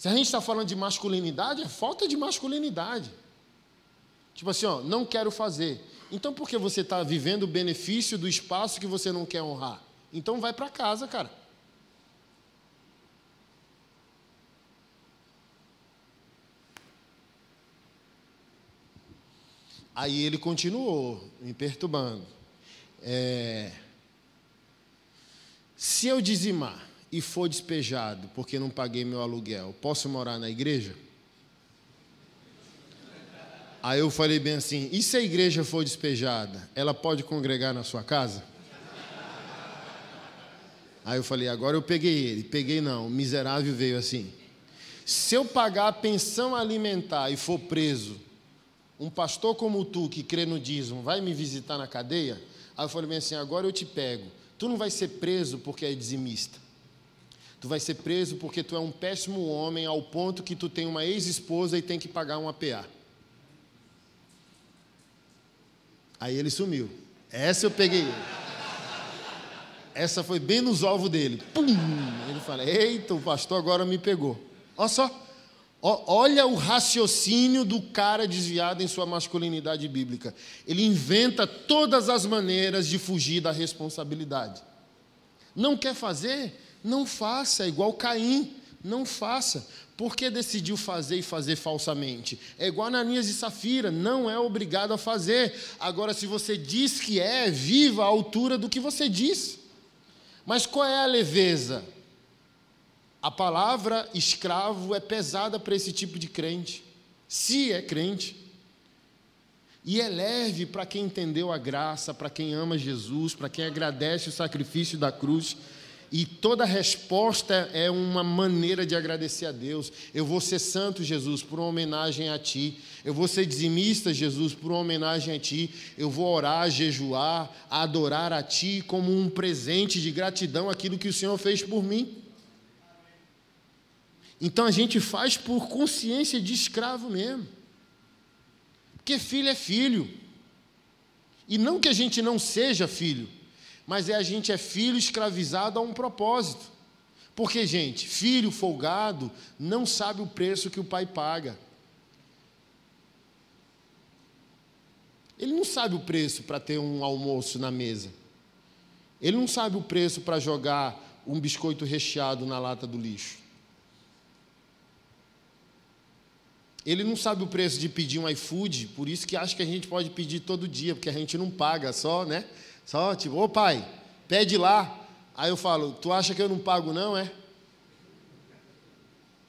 Se a gente está falando de masculinidade, é falta de masculinidade. Tipo assim, ó, não quero fazer. Então por que você está vivendo o benefício do espaço que você não quer honrar? Então vai para casa, cara. Aí ele continuou me perturbando. É, se eu dizimar e for despejado porque não paguei meu aluguel, posso morar na igreja? Aí eu falei bem assim: e se a igreja for despejada, ela pode congregar na sua casa? Aí eu falei: agora eu peguei ele. Peguei não, o miserável veio assim. Se eu pagar a pensão alimentar e for preso, um pastor como tu, que crê no dízimo, vai me visitar na cadeia? Aí eu falei bem assim: agora eu te pego. Tu não vai ser preso porque é dizimista. Tu vai ser preso porque tu é um péssimo homem ao ponto que tu tem uma ex-esposa e tem que pagar um APA. Aí ele sumiu. Essa eu peguei. Essa foi bem nos ovos dele. Pum! Ele fala: Eita, o pastor agora me pegou. Olha só. Olha o raciocínio do cara desviado em sua masculinidade bíblica. Ele inventa todas as maneiras de fugir da responsabilidade. Não quer fazer? Não faça, é igual Caim. Não faça. Por que decidiu fazer e fazer falsamente? É igual Ananias e Safira, não é obrigado a fazer. Agora, se você diz que é, viva à altura do que você diz. Mas qual é a leveza? A palavra escravo é pesada para esse tipo de crente, se é crente. E é leve para quem entendeu a graça, para quem ama Jesus, para quem agradece o sacrifício da cruz. E toda resposta é uma maneira de agradecer a Deus. Eu vou ser santo, Jesus, por uma homenagem a Ti. Eu vou ser dizimista, Jesus, por uma homenagem a Ti. Eu vou orar, jejuar, adorar a Ti como um presente de gratidão aquilo que o Senhor fez por mim. Então a gente faz por consciência de escravo mesmo. Porque filho é filho. E não que a gente não seja filho mas é a gente é filho escravizado a um propósito. Porque, gente, filho folgado não sabe o preço que o pai paga. Ele não sabe o preço para ter um almoço na mesa. Ele não sabe o preço para jogar um biscoito recheado na lata do lixo. Ele não sabe o preço de pedir um iFood, por isso que acha que a gente pode pedir todo dia, porque a gente não paga só, né? Só tipo, ô pai, pede lá. Aí eu falo, tu acha que eu não pago não, é?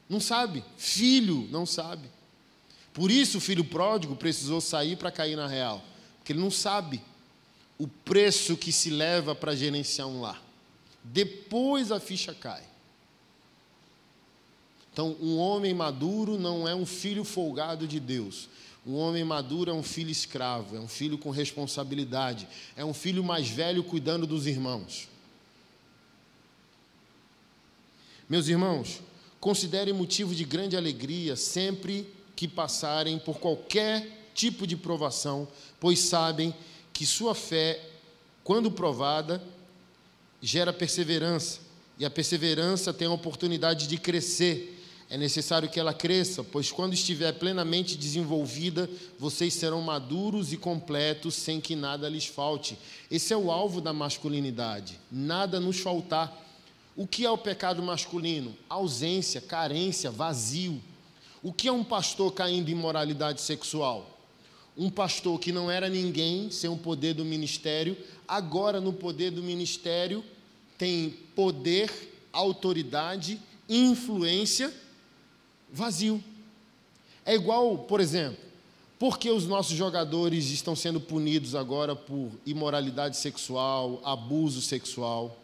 Não sabe. Filho não sabe. Por isso o filho pródigo precisou sair para cair na real. Porque ele não sabe o preço que se leva para gerenciar um lar. Depois a ficha cai. Então, um homem maduro não é um filho folgado de Deus. Um homem maduro é um filho escravo, é um filho com responsabilidade, é um filho mais velho cuidando dos irmãos. Meus irmãos, considerem motivo de grande alegria sempre que passarem por qualquer tipo de provação, pois sabem que sua fé, quando provada, gera perseverança, e a perseverança tem a oportunidade de crescer é necessário que ela cresça, pois quando estiver plenamente desenvolvida, vocês serão maduros e completos, sem que nada lhes falte. Esse é o alvo da masculinidade, nada nos faltar. O que é o pecado masculino? Ausência, carência, vazio. O que é um pastor caindo em moralidade sexual? Um pastor que não era ninguém, sem o poder do ministério, agora no poder do ministério tem poder, autoridade, influência vazio. É igual, por exemplo, por que os nossos jogadores estão sendo punidos agora por imoralidade sexual, abuso sexual?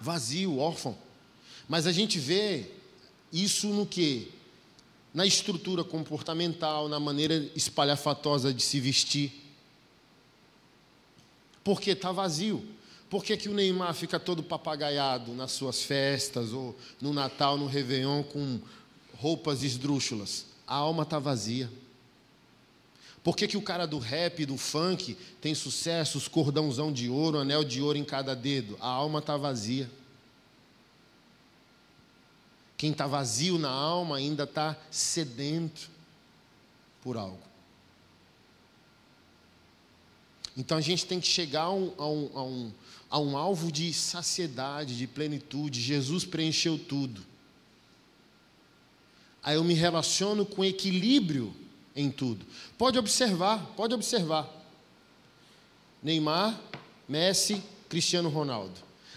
Vazio, órfão. Mas a gente vê isso no que? Na estrutura comportamental, na maneira espalhafatosa de se vestir. Porque está vazio. Por que, que o Neymar fica todo papagaiado nas suas festas, ou no Natal, no Réveillon, com roupas esdrúxulas? A alma está vazia. Por que, que o cara do rap, do funk, tem sucesso, os cordãozão de ouro, anel de ouro em cada dedo? A alma está vazia. Quem está vazio na alma ainda está sedento por algo. Então a gente tem que chegar a um, a um, a um a um alvo de saciedade, de plenitude. Jesus preencheu tudo. Aí eu me relaciono com equilíbrio em tudo. Pode observar, pode observar. Neymar, Messi, Cristiano Ronaldo.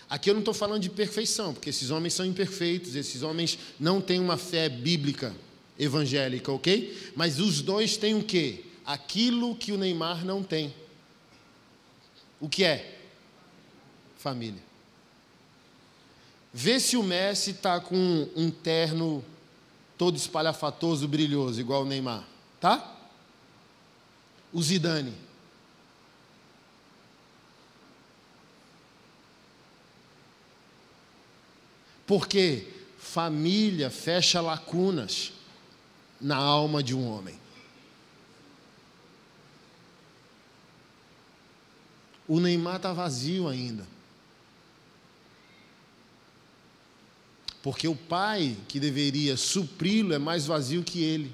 Aqui eu não estou falando de perfeição, porque esses homens são imperfeitos, esses homens não têm uma fé bíblica evangélica, ok? Mas os dois têm o quê? Aquilo que o Neymar não tem. O que é? Família. Vê se o Messi está com um terno todo espalhafatoso, brilhoso, igual o Neymar, tá? O Zidane. Porque família fecha lacunas na alma de um homem. O Neymar está vazio ainda. Porque o pai que deveria supri-lo é mais vazio que ele.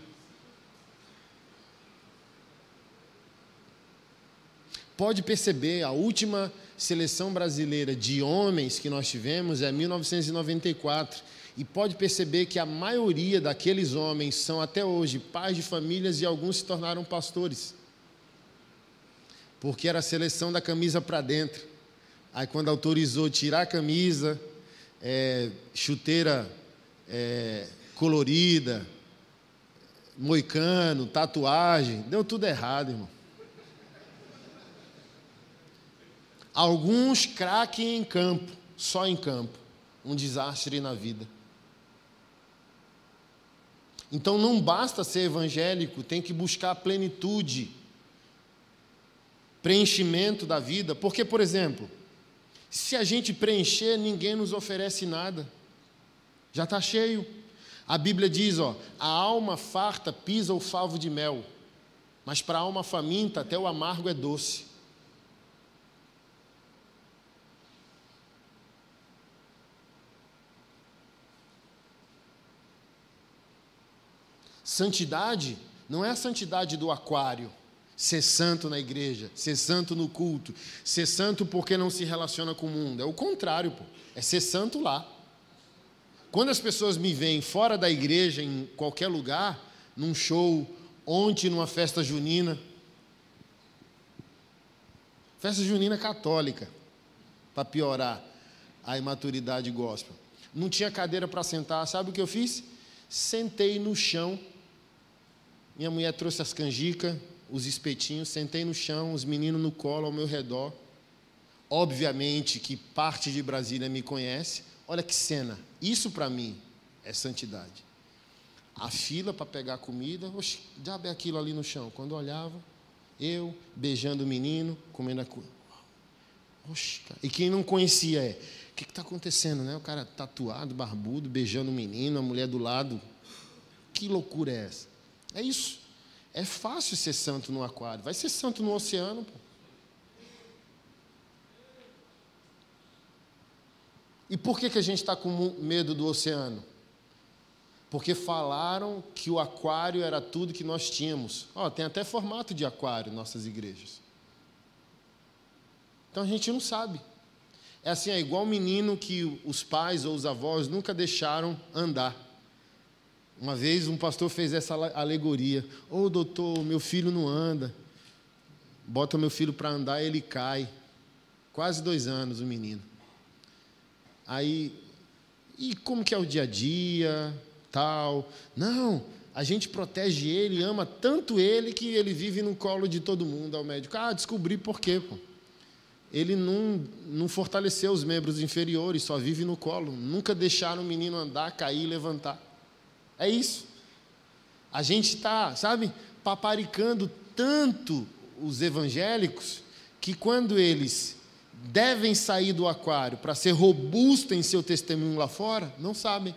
Pode perceber, a última seleção brasileira de homens que nós tivemos é 1994. E pode perceber que a maioria daqueles homens são até hoje pais de famílias e alguns se tornaram pastores. Porque era a seleção da camisa para dentro. Aí quando autorizou tirar a camisa, é, chuteira é, colorida, moicano, tatuagem, deu tudo errado, irmão. Alguns craquem em campo, só em campo. Um desastre na vida. Então não basta ser evangélico, tem que buscar plenitude, preenchimento da vida. Porque, por exemplo, se a gente preencher, ninguém nos oferece nada. Já está cheio. A Bíblia diz: ó, a alma farta pisa o favo de mel, mas para a alma faminta até o amargo é doce. Santidade não é a santidade do aquário, ser santo na igreja, ser santo no culto, ser santo porque não se relaciona com o mundo. É o contrário, pô. É ser santo lá. Quando as pessoas me veem fora da igreja, em qualquer lugar, num show, ontem numa festa junina, festa junina católica, para piorar a imaturidade gospel. Não tinha cadeira para sentar, sabe o que eu fiz? Sentei no chão minha mulher trouxe as canjicas, os espetinhos, sentei no chão, os meninos no colo ao meu redor. Obviamente que parte de Brasília me conhece. Olha que cena. Isso para mim é santidade. A fila para pegar comida, oxe, diabo é aquilo ali no chão. Quando olhava, eu beijando o menino, comendo a comida. E quem não conhecia é, o que está acontecendo, né? O cara tatuado, barbudo, beijando o menino, a mulher do lado. Que loucura é essa? É isso. É fácil ser santo no aquário. Vai ser santo no oceano. Pô. E por que, que a gente está com medo do oceano? Porque falaram que o aquário era tudo que nós tínhamos. Ó, tem até formato de aquário em nossas igrejas. Então a gente não sabe. É assim, é igual o menino que os pais ou os avós nunca deixaram andar. Uma vez um pastor fez essa alegoria: Ô oh, doutor, meu filho não anda. Bota meu filho para andar, ele cai. Quase dois anos o menino. Aí, e como que é o dia a dia, tal? Não, a gente protege ele, ama tanto ele que ele vive no colo de todo mundo ao médico. Ah, descobri por quê, pô. Ele não, não fortaleceu os membros inferiores, só vive no colo. Nunca deixaram o menino andar, cair e levantar. É isso. A gente está, sabe, paparicando tanto os evangélicos que quando eles devem sair do aquário para ser robusto em seu testemunho lá fora, não sabem.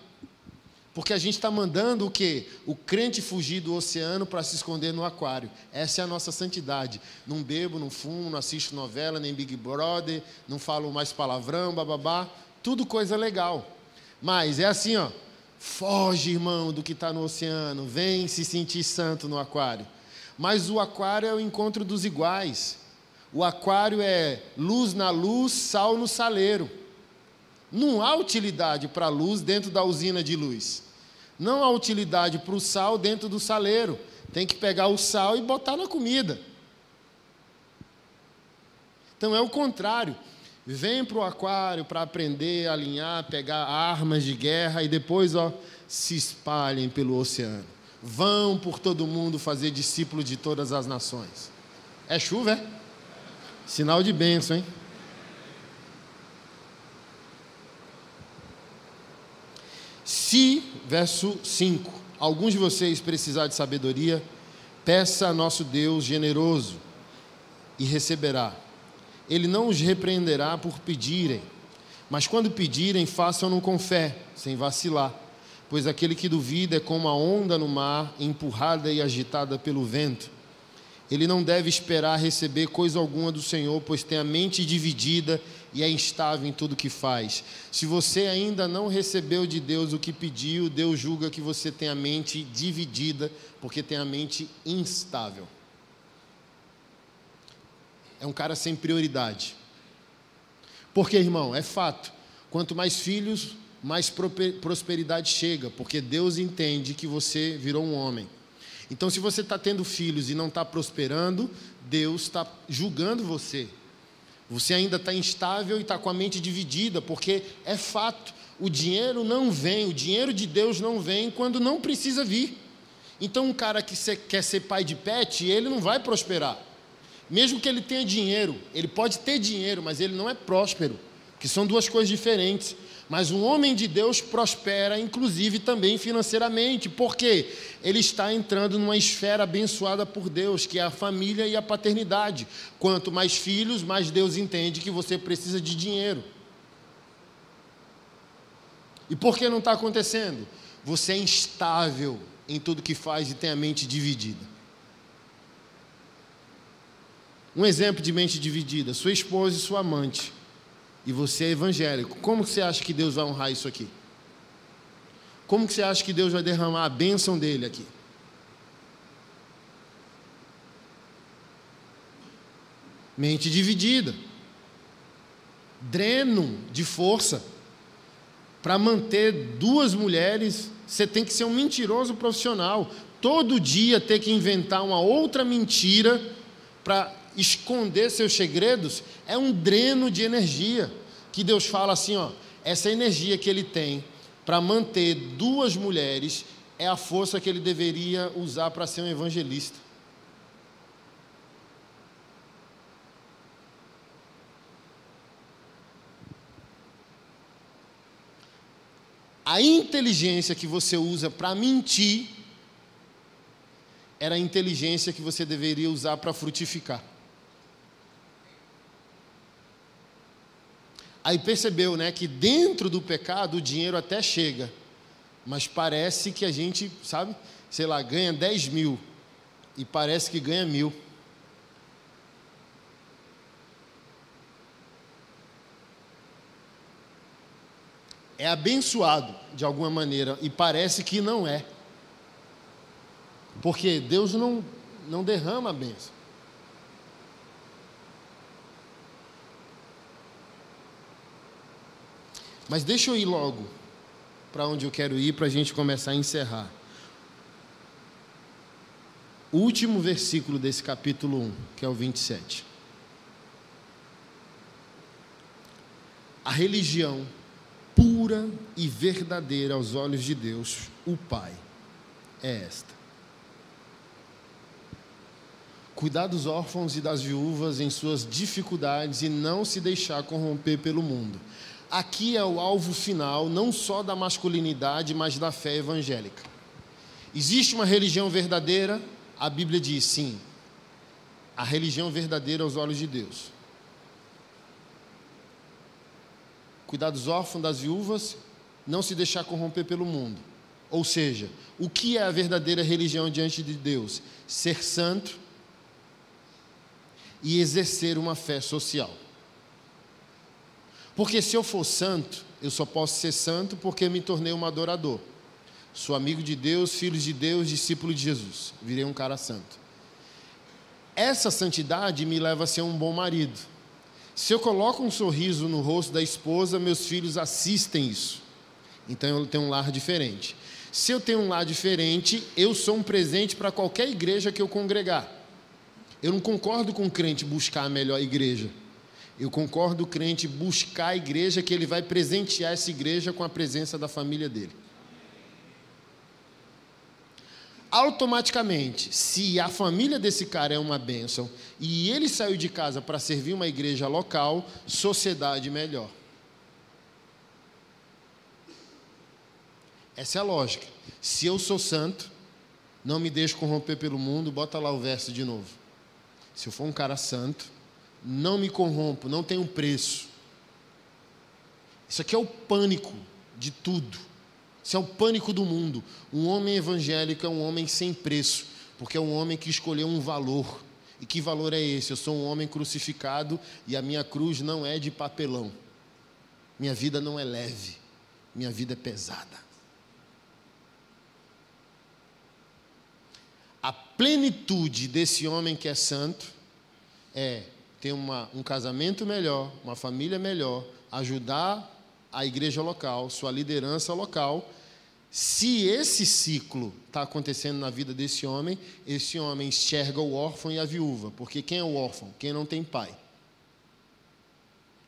Porque a gente está mandando o quê? O crente fugir do oceano para se esconder no aquário. Essa é a nossa santidade. Não bebo, não fumo, não assisto novela, nem Big Brother, não falo mais palavrão, bababá. Tudo coisa legal. Mas é assim, ó. Foge, irmão, do que está no oceano, vem se sentir santo no aquário. Mas o aquário é o encontro dos iguais. O aquário é luz na luz, sal no saleiro. Não há utilidade para a luz dentro da usina de luz. Não há utilidade para o sal dentro do saleiro. Tem que pegar o sal e botar na comida. Então é o contrário. Vêm para o aquário para aprender, alinhar, pegar armas de guerra e depois ó, se espalhem pelo oceano. Vão por todo mundo fazer discípulo de todas as nações. É chuva, é? Sinal de bênção, hein? Se, verso 5, alguns de vocês precisar de sabedoria, peça a nosso Deus generoso e receberá. Ele não os repreenderá por pedirem, mas quando pedirem, façam-no com fé, sem vacilar, pois aquele que duvida é como a onda no mar, empurrada e agitada pelo vento. Ele não deve esperar receber coisa alguma do Senhor, pois tem a mente dividida e é instável em tudo que faz. Se você ainda não recebeu de Deus o que pediu, Deus julga que você tem a mente dividida, porque tem a mente instável. É um cara sem prioridade. Porque, irmão, é fato. Quanto mais filhos, mais prosperidade chega, porque Deus entende que você virou um homem. Então, se você está tendo filhos e não está prosperando, Deus está julgando você. Você ainda está instável e está com a mente dividida, porque é fato, o dinheiro não vem, o dinheiro de Deus não vem quando não precisa vir. Então, um cara que quer ser pai de pet, ele não vai prosperar. Mesmo que ele tenha dinheiro, ele pode ter dinheiro, mas ele não é próspero, que são duas coisas diferentes. Mas um homem de Deus prospera, inclusive também financeiramente, porque ele está entrando numa esfera abençoada por Deus, que é a família e a paternidade. Quanto mais filhos, mais Deus entende que você precisa de dinheiro. E por que não está acontecendo? Você é instável em tudo que faz e tem a mente dividida. Um exemplo de mente dividida: sua esposa e sua amante e você é evangélico, como que você acha que Deus vai honrar isso aqui? Como que você acha que Deus vai derramar a bênção dele aqui? Mente dividida. Dreno de força. Para manter duas mulheres, você tem que ser um mentiroso profissional. Todo dia ter que inventar uma outra mentira para esconder seus segredos é um dreno de energia. Que Deus fala assim, ó, essa energia que ele tem para manter duas mulheres é a força que ele deveria usar para ser um evangelista. A inteligência que você usa para mentir era a inteligência que você deveria usar para frutificar. Aí percebeu, né, que dentro do pecado o dinheiro até chega, mas parece que a gente, sabe, sei lá, ganha 10 mil e parece que ganha mil. É abençoado de alguma maneira e parece que não é. Porque Deus não, não derrama a bênção. Mas deixa eu ir logo para onde eu quero ir para a gente começar a encerrar. O último versículo desse capítulo 1, que é o 27. A religião pura e verdadeira aos olhos de Deus, o Pai, é esta. Cuidar dos órfãos e das viúvas em suas dificuldades e não se deixar corromper pelo mundo aqui é o alvo final, não só da masculinidade, mas da fé evangélica. Existe uma religião verdadeira? A Bíblia diz sim. A religião verdadeira aos olhos de Deus. Cuidar dos órfãos, das viúvas, não se deixar corromper pelo mundo. Ou seja, o que é a verdadeira religião diante de Deus? Ser santo e exercer uma fé social. Porque se eu for santo, eu só posso ser santo porque me tornei um adorador. Sou amigo de Deus, filho de Deus, discípulo de Jesus. Virei um cara santo. Essa santidade me leva a ser um bom marido. Se eu coloco um sorriso no rosto da esposa, meus filhos assistem isso. Então eu tenho um lar diferente. Se eu tenho um lar diferente, eu sou um presente para qualquer igreja que eu congregar. Eu não concordo com o crente buscar a melhor igreja. Eu concordo o crente buscar a igreja que ele vai presentear essa igreja com a presença da família dele. Automaticamente, se a família desse cara é uma bênção e ele saiu de casa para servir uma igreja local, sociedade melhor. Essa é a lógica. Se eu sou santo, não me deixo corromper pelo mundo, bota lá o verso de novo. Se eu for um cara santo, não me corrompo, não tenho preço. Isso aqui é o pânico de tudo. Isso é o pânico do mundo. Um homem evangélico é um homem sem preço, porque é um homem que escolheu um valor. E que valor é esse? Eu sou um homem crucificado e a minha cruz não é de papelão. Minha vida não é leve, minha vida é pesada. A plenitude desse homem que é santo é ter uma, um casamento melhor, uma família melhor, ajudar a igreja local, sua liderança local. Se esse ciclo está acontecendo na vida desse homem, esse homem enxerga o órfão e a viúva. Porque quem é o órfão? Quem não tem pai.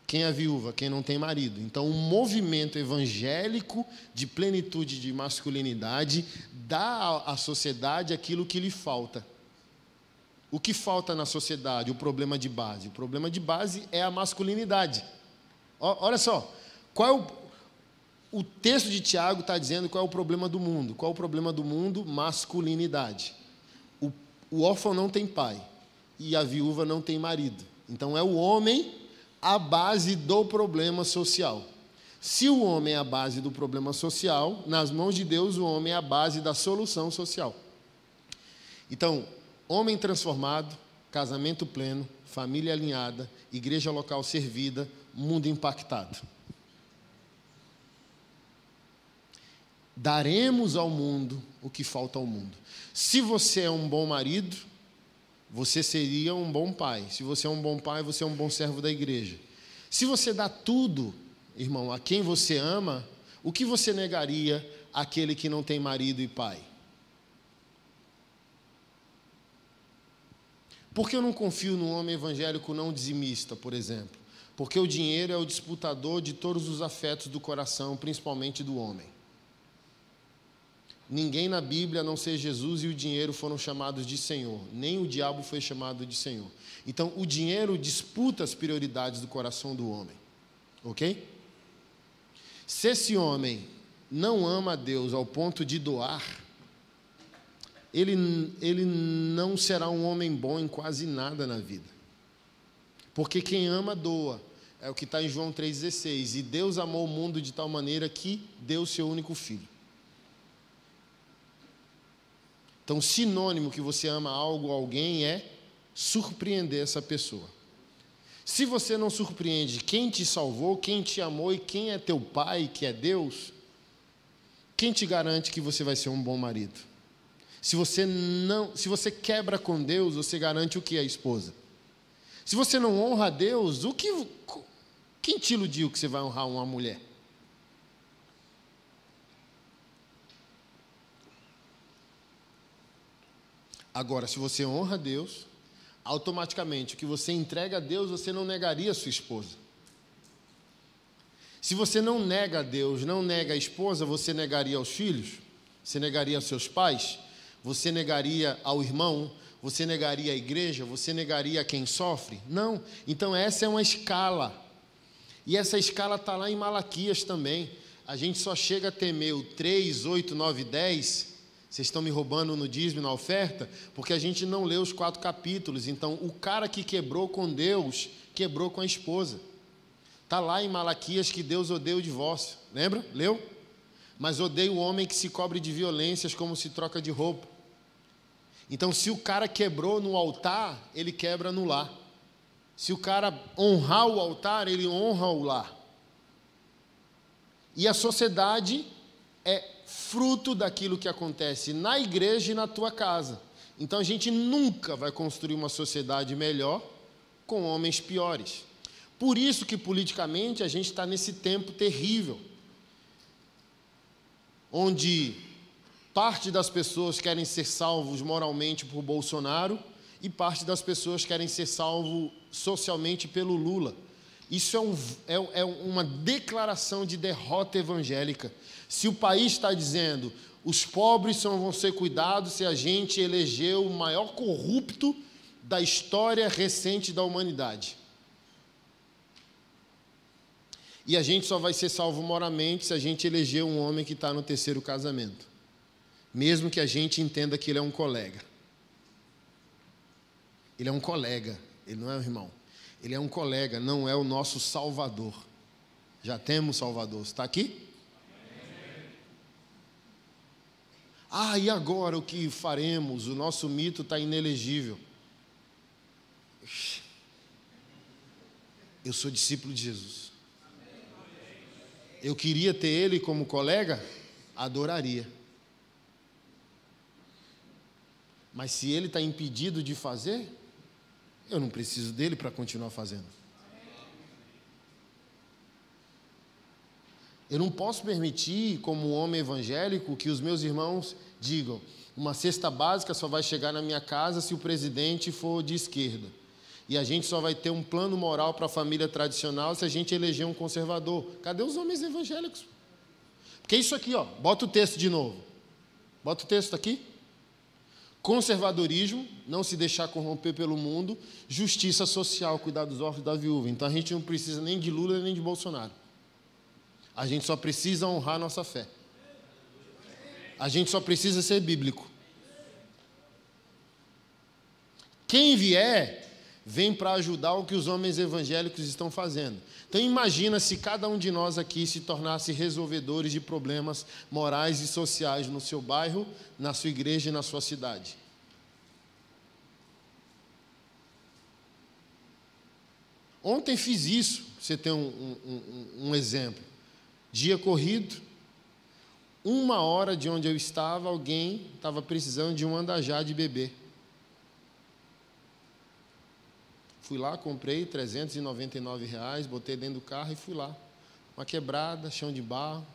Quem é a viúva? Quem não tem marido. Então, o movimento evangélico de plenitude de masculinidade dá à sociedade aquilo que lhe falta. O que falta na sociedade? O problema de base. O problema de base é a masculinidade. Olha só, qual é o, o texto de Tiago está dizendo qual é o problema do mundo. Qual é o problema do mundo? Masculinidade. O, o órfão não tem pai e a viúva não tem marido. Então é o homem a base do problema social. Se o homem é a base do problema social, nas mãos de Deus o homem é a base da solução social. Então, homem transformado, casamento pleno, família alinhada, igreja local servida, mundo impactado. Daremos ao mundo o que falta ao mundo. Se você é um bom marido, você seria um bom pai. Se você é um bom pai, você é um bom servo da igreja. Se você dá tudo, irmão, a quem você ama, o que você negaria àquele que não tem marido e pai? Por que eu não confio num homem evangélico não dizimista, por exemplo? Porque o dinheiro é o disputador de todos os afetos do coração, principalmente do homem. Ninguém na Bíblia, a não ser Jesus e o dinheiro, foram chamados de Senhor. Nem o diabo foi chamado de Senhor. Então, o dinheiro disputa as prioridades do coração do homem. Ok? Se esse homem não ama a Deus ao ponto de doar, ele, ele não será um homem bom em quase nada na vida. Porque quem ama, doa. É o que está em João 3,16. E Deus amou o mundo de tal maneira que deu o seu único filho Então, sinônimo que você ama algo ou alguém é surpreender essa pessoa. Se você não surpreende quem te salvou, quem te amou e quem é teu pai, que é Deus, quem te garante que você vai ser um bom marido? Se você não, se você quebra com Deus, você garante o que a esposa? Se você não honra a Deus, o que quem te iludiu que você vai honrar uma mulher? Agora, se você honra a Deus, automaticamente o que você entrega a Deus, você não negaria a sua esposa. Se você não nega a Deus, não nega a esposa, você negaria aos filhos, você negaria aos seus pais, você negaria ao irmão, você negaria à igreja, você negaria a quem sofre? Não. Então essa é uma escala. E essa escala está lá em Malaquias também. A gente só chega a temer o 3, 8, 9, 10 vocês estão me roubando no dízimo, na oferta, porque a gente não lê os quatro capítulos. Então, o cara que quebrou com Deus, quebrou com a esposa. Está lá em Malaquias que Deus odeia o divórcio. Lembra? Leu? Mas odeia o homem que se cobre de violências como se troca de roupa. Então, se o cara quebrou no altar, ele quebra no lar. Se o cara honrar o altar, ele honra o lar. E a sociedade é fruto daquilo que acontece na igreja e na tua casa. Então a gente nunca vai construir uma sociedade melhor com homens piores. Por isso que politicamente a gente está nesse tempo terrível, onde parte das pessoas querem ser salvos moralmente por Bolsonaro e parte das pessoas querem ser salvos socialmente pelo Lula. Isso é, um, é, é uma declaração de derrota evangélica. Se o país está dizendo os pobres são, vão ser cuidados se a gente elegeu o maior corrupto da história recente da humanidade. E a gente só vai ser salvo moralmente se a gente eleger um homem que está no terceiro casamento. Mesmo que a gente entenda que ele é um colega. Ele é um colega, ele não é um irmão. Ele é um colega, não é o nosso salvador. Já temos salvador. Está aqui? Ah, e agora o que faremos? O nosso mito está inelegível. Eu sou discípulo de Jesus. Eu queria ter ele como colega? Adoraria. Mas se ele está impedido de fazer, eu não preciso dele para continuar fazendo. Eu não posso permitir, como homem evangélico, que os meus irmãos digam: uma cesta básica só vai chegar na minha casa se o presidente for de esquerda. E a gente só vai ter um plano moral para a família tradicional se a gente eleger um conservador. Cadê os homens evangélicos? Porque isso aqui, ó, bota o texto de novo. Bota o texto aqui. Conservadorismo, não se deixar corromper pelo mundo. Justiça social, cuidar dos órfãos da viúva. Então a gente não precisa nem de Lula nem de Bolsonaro. A gente só precisa honrar nossa fé. A gente só precisa ser bíblico. Quem vier, vem para ajudar o que os homens evangélicos estão fazendo. Então imagina se cada um de nós aqui se tornasse resolvedores de problemas morais e sociais no seu bairro, na sua igreja e na sua cidade. Ontem fiz isso, você tem um, um, um exemplo. Dia corrido, uma hora de onde eu estava, alguém estava precisando de um andajá de bebê. Fui lá, comprei 399 reais, botei dentro do carro e fui lá. Uma quebrada, chão de barro,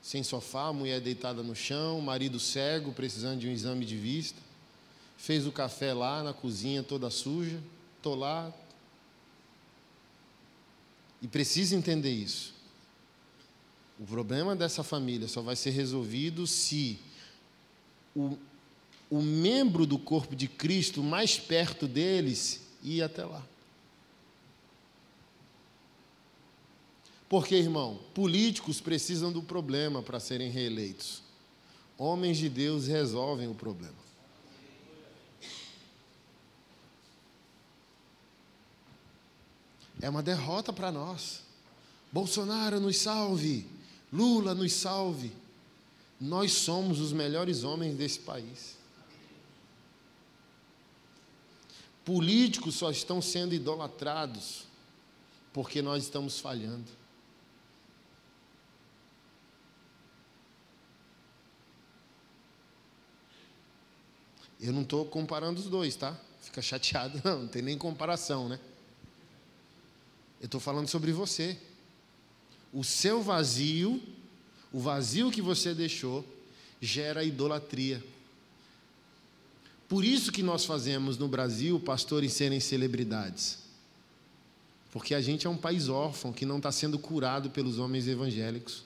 sem sofá, mulher deitada no chão, marido cego, precisando de um exame de vista. Fez o café lá na cozinha toda suja. Estou lá, e precisa entender isso. O problema dessa família só vai ser resolvido se o, o membro do corpo de Cristo mais perto deles ir até lá. Porque, irmão, políticos precisam do problema para serem reeleitos. Homens de Deus resolvem o problema. é uma derrota para nós. Bolsonaro nos salve, Lula nos salve. Nós somos os melhores homens desse país. Políticos só estão sendo idolatrados porque nós estamos falhando. Eu não estou comparando os dois, tá? Fica chateado, não, não tem nem comparação, né? Eu estou falando sobre você. O seu vazio, o vazio que você deixou, gera idolatria. Por isso que nós fazemos no Brasil pastores serem celebridades. Porque a gente é um país órfão que não está sendo curado pelos homens evangélicos.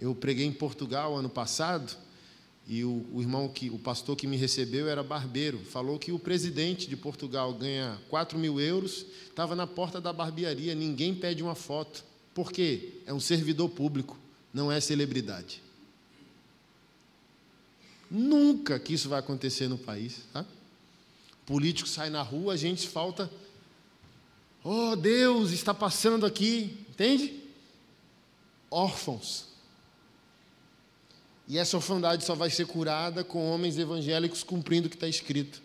Eu preguei em Portugal ano passado e o, o, irmão que, o pastor que me recebeu era barbeiro. Falou que o presidente de Portugal ganha 4 mil euros, estava na porta da barbearia, ninguém pede uma foto. Por quê? É um servidor público, não é celebridade. Nunca que isso vai acontecer no país. Tá? político sai na rua, a gente falta. Oh, Deus está passando aqui, entende? Órfãos. E essa orfandade só vai ser curada com homens evangélicos cumprindo o que está escrito.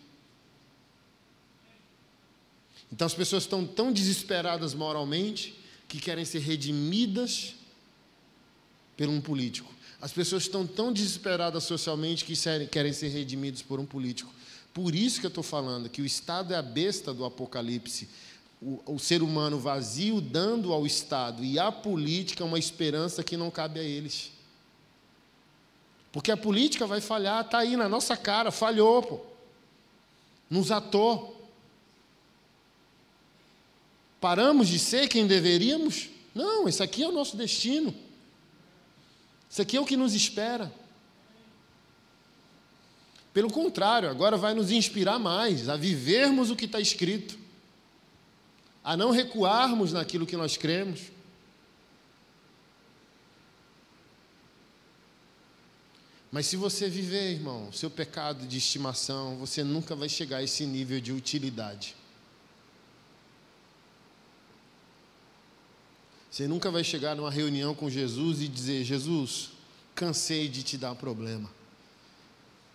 Então as pessoas estão tão desesperadas moralmente que querem ser redimidas por um político. As pessoas estão tão desesperadas socialmente que querem ser redimidos por um político. Por isso que eu estou falando que o Estado é a besta do Apocalipse. O, o ser humano vazio dando ao Estado e à política uma esperança que não cabe a eles. Porque a política vai falhar, está aí na nossa cara, falhou, pô. Nos atou. Paramos de ser quem deveríamos? Não, esse aqui é o nosso destino. Isso aqui é o que nos espera. Pelo contrário, agora vai nos inspirar mais a vivermos o que está escrito, a não recuarmos naquilo que nós cremos. Mas se você viver, irmão, seu pecado de estimação, você nunca vai chegar a esse nível de utilidade. Você nunca vai chegar numa reunião com Jesus e dizer: Jesus, cansei de te dar problema.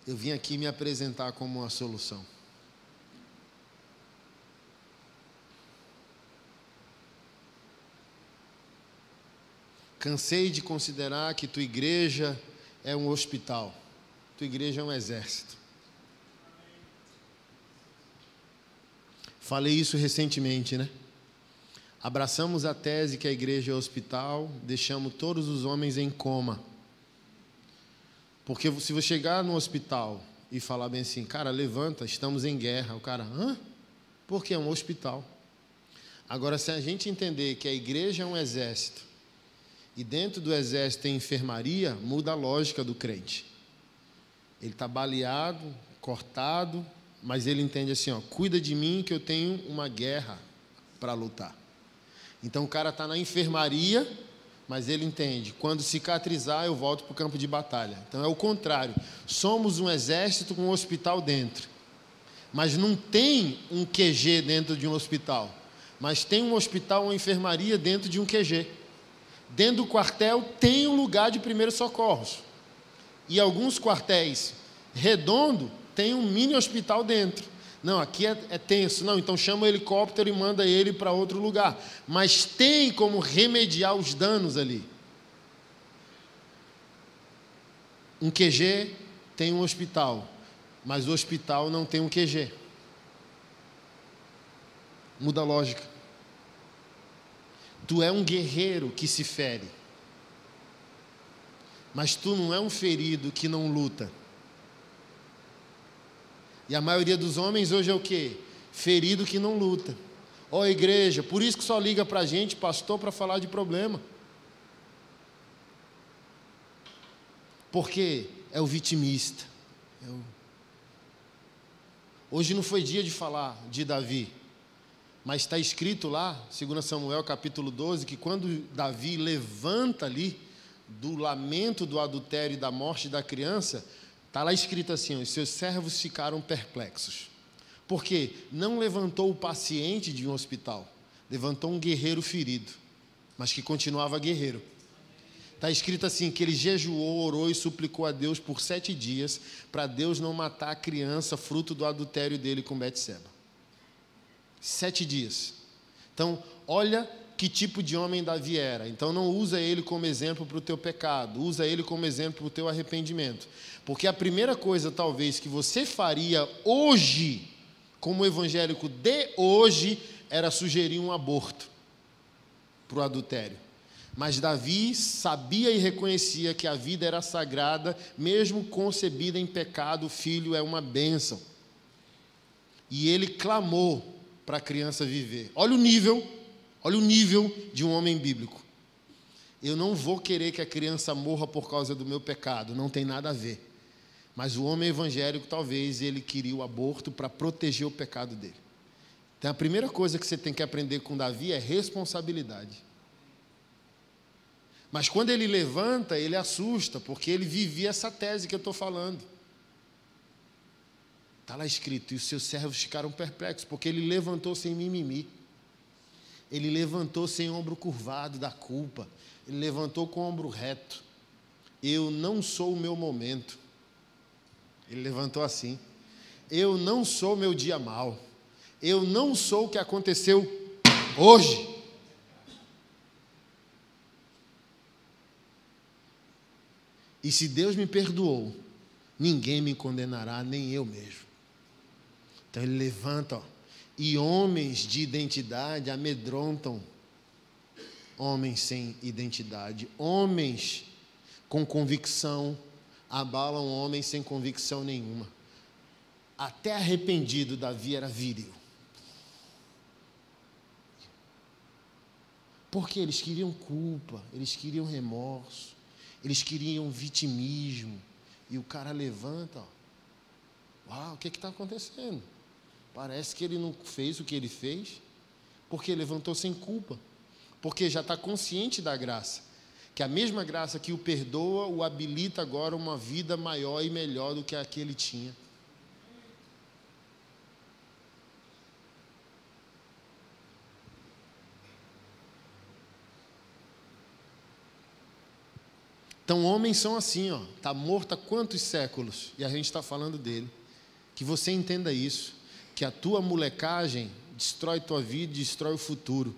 Eu vim aqui me apresentar como uma solução. Cansei de considerar que tua igreja é um hospital, tua igreja é um exército. Falei isso recentemente, né? Abraçamos a tese que a igreja é hospital, deixamos todos os homens em coma. Porque se você chegar no hospital e falar bem assim, cara, levanta, estamos em guerra, o cara, hã? Porque é um hospital. Agora, se a gente entender que a igreja é um exército, e dentro do exército tem enfermaria, muda a lógica do crente. Ele está baleado, cortado, mas ele entende assim: ó, cuida de mim que eu tenho uma guerra para lutar. Então o cara está na enfermaria, mas ele entende: quando cicatrizar, eu volto para o campo de batalha. Então é o contrário. Somos um exército com um hospital dentro. Mas não tem um QG dentro de um hospital. Mas tem um hospital, uma enfermaria dentro de um QG. Dentro do quartel tem um lugar de primeiros socorros. E alguns quartéis redondo tem um mini hospital dentro. Não, aqui é, é tenso. Não, então chama o helicóptero e manda ele para outro lugar. Mas tem como remediar os danos ali. Um QG tem um hospital, mas o hospital não tem um QG. Muda a lógica. Tu é um guerreiro que se fere, mas tu não é um ferido que não luta. E a maioria dos homens hoje é o quê? Ferido que não luta. Ó oh, igreja, por isso que só liga para a gente, pastor, para falar de problema. Porque é o vitimista. É o... Hoje não foi dia de falar de Davi, mas está escrito lá, 2 Samuel capítulo 12, que quando Davi levanta ali do lamento do adultério e da morte da criança, Está lá escrito assim: os seus servos ficaram perplexos. Porque não levantou o paciente de um hospital, levantou um guerreiro ferido, mas que continuava guerreiro. Está escrito assim: que ele jejuou, orou e suplicou a Deus por sete dias, para Deus não matar a criança, fruto do adultério dele com Betseba. Sete dias. Então, olha que tipo de homem Davi era. Então não usa ele como exemplo para o teu pecado, usa ele como exemplo para o teu arrependimento. Porque a primeira coisa, talvez, que você faria hoje, como evangélico de hoje, era sugerir um aborto para o adultério. Mas Davi sabia e reconhecia que a vida era sagrada, mesmo concebida em pecado, o filho é uma bênção. E ele clamou para a criança viver. Olha o nível Olha o nível de um homem bíblico. Eu não vou querer que a criança morra por causa do meu pecado, não tem nada a ver. Mas o homem evangélico, talvez, ele queria o aborto para proteger o pecado dele. Então, a primeira coisa que você tem que aprender com Davi é responsabilidade. Mas quando ele levanta, ele assusta, porque ele vivia essa tese que eu estou falando. Está lá escrito, e os seus servos ficaram perplexos, porque ele levantou sem mimimi. Ele levantou sem ombro curvado da culpa. Ele levantou com o ombro reto. Eu não sou o meu momento. Ele levantou assim. Eu não sou meu dia mal. Eu não sou o que aconteceu hoje. E se Deus me perdoou, ninguém me condenará, nem eu mesmo. Então ele levanta, ó, e homens de identidade amedrontam homens sem identidade. Homens com convicção abalam homens sem convicção nenhuma. Até arrependido, Davi era viril. Porque eles queriam culpa, eles queriam remorso, eles queriam vitimismo. E o cara levanta, ó. Uau, o que está acontecendo? Parece que ele não fez o que ele fez, porque levantou sem culpa, porque já está consciente da graça, que a mesma graça que o perdoa o habilita agora uma vida maior e melhor do que a que ele tinha. Então, homens são assim, ó, tá morto há quantos séculos e a gente está falando dele. Que você entenda isso, que a tua molecagem destrói tua vida, destrói o futuro,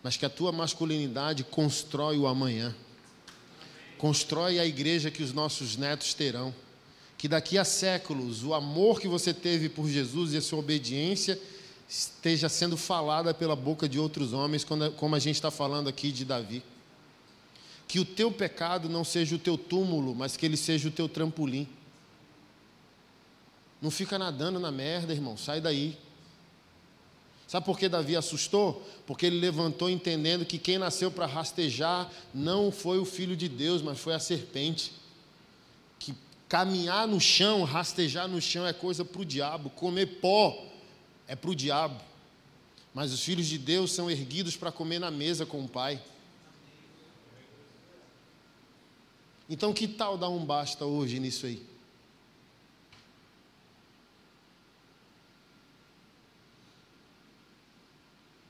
mas que a tua masculinidade constrói o amanhã. Constrói a igreja que os nossos netos terão. Que daqui a séculos o amor que você teve por Jesus e a sua obediência esteja sendo falada pela boca de outros homens, como a gente está falando aqui de Davi. Que o teu pecado não seja o teu túmulo, mas que ele seja o teu trampolim. Não fica nadando na merda, irmão, sai daí. Sabe por que Davi assustou? Porque ele levantou entendendo que quem nasceu para rastejar não foi o filho de Deus, mas foi a serpente. Que caminhar no chão, rastejar no chão é coisa para o diabo, comer pó é para o diabo. Mas os filhos de Deus são erguidos para comer na mesa com o Pai. Então, que tal dar um basta hoje nisso aí?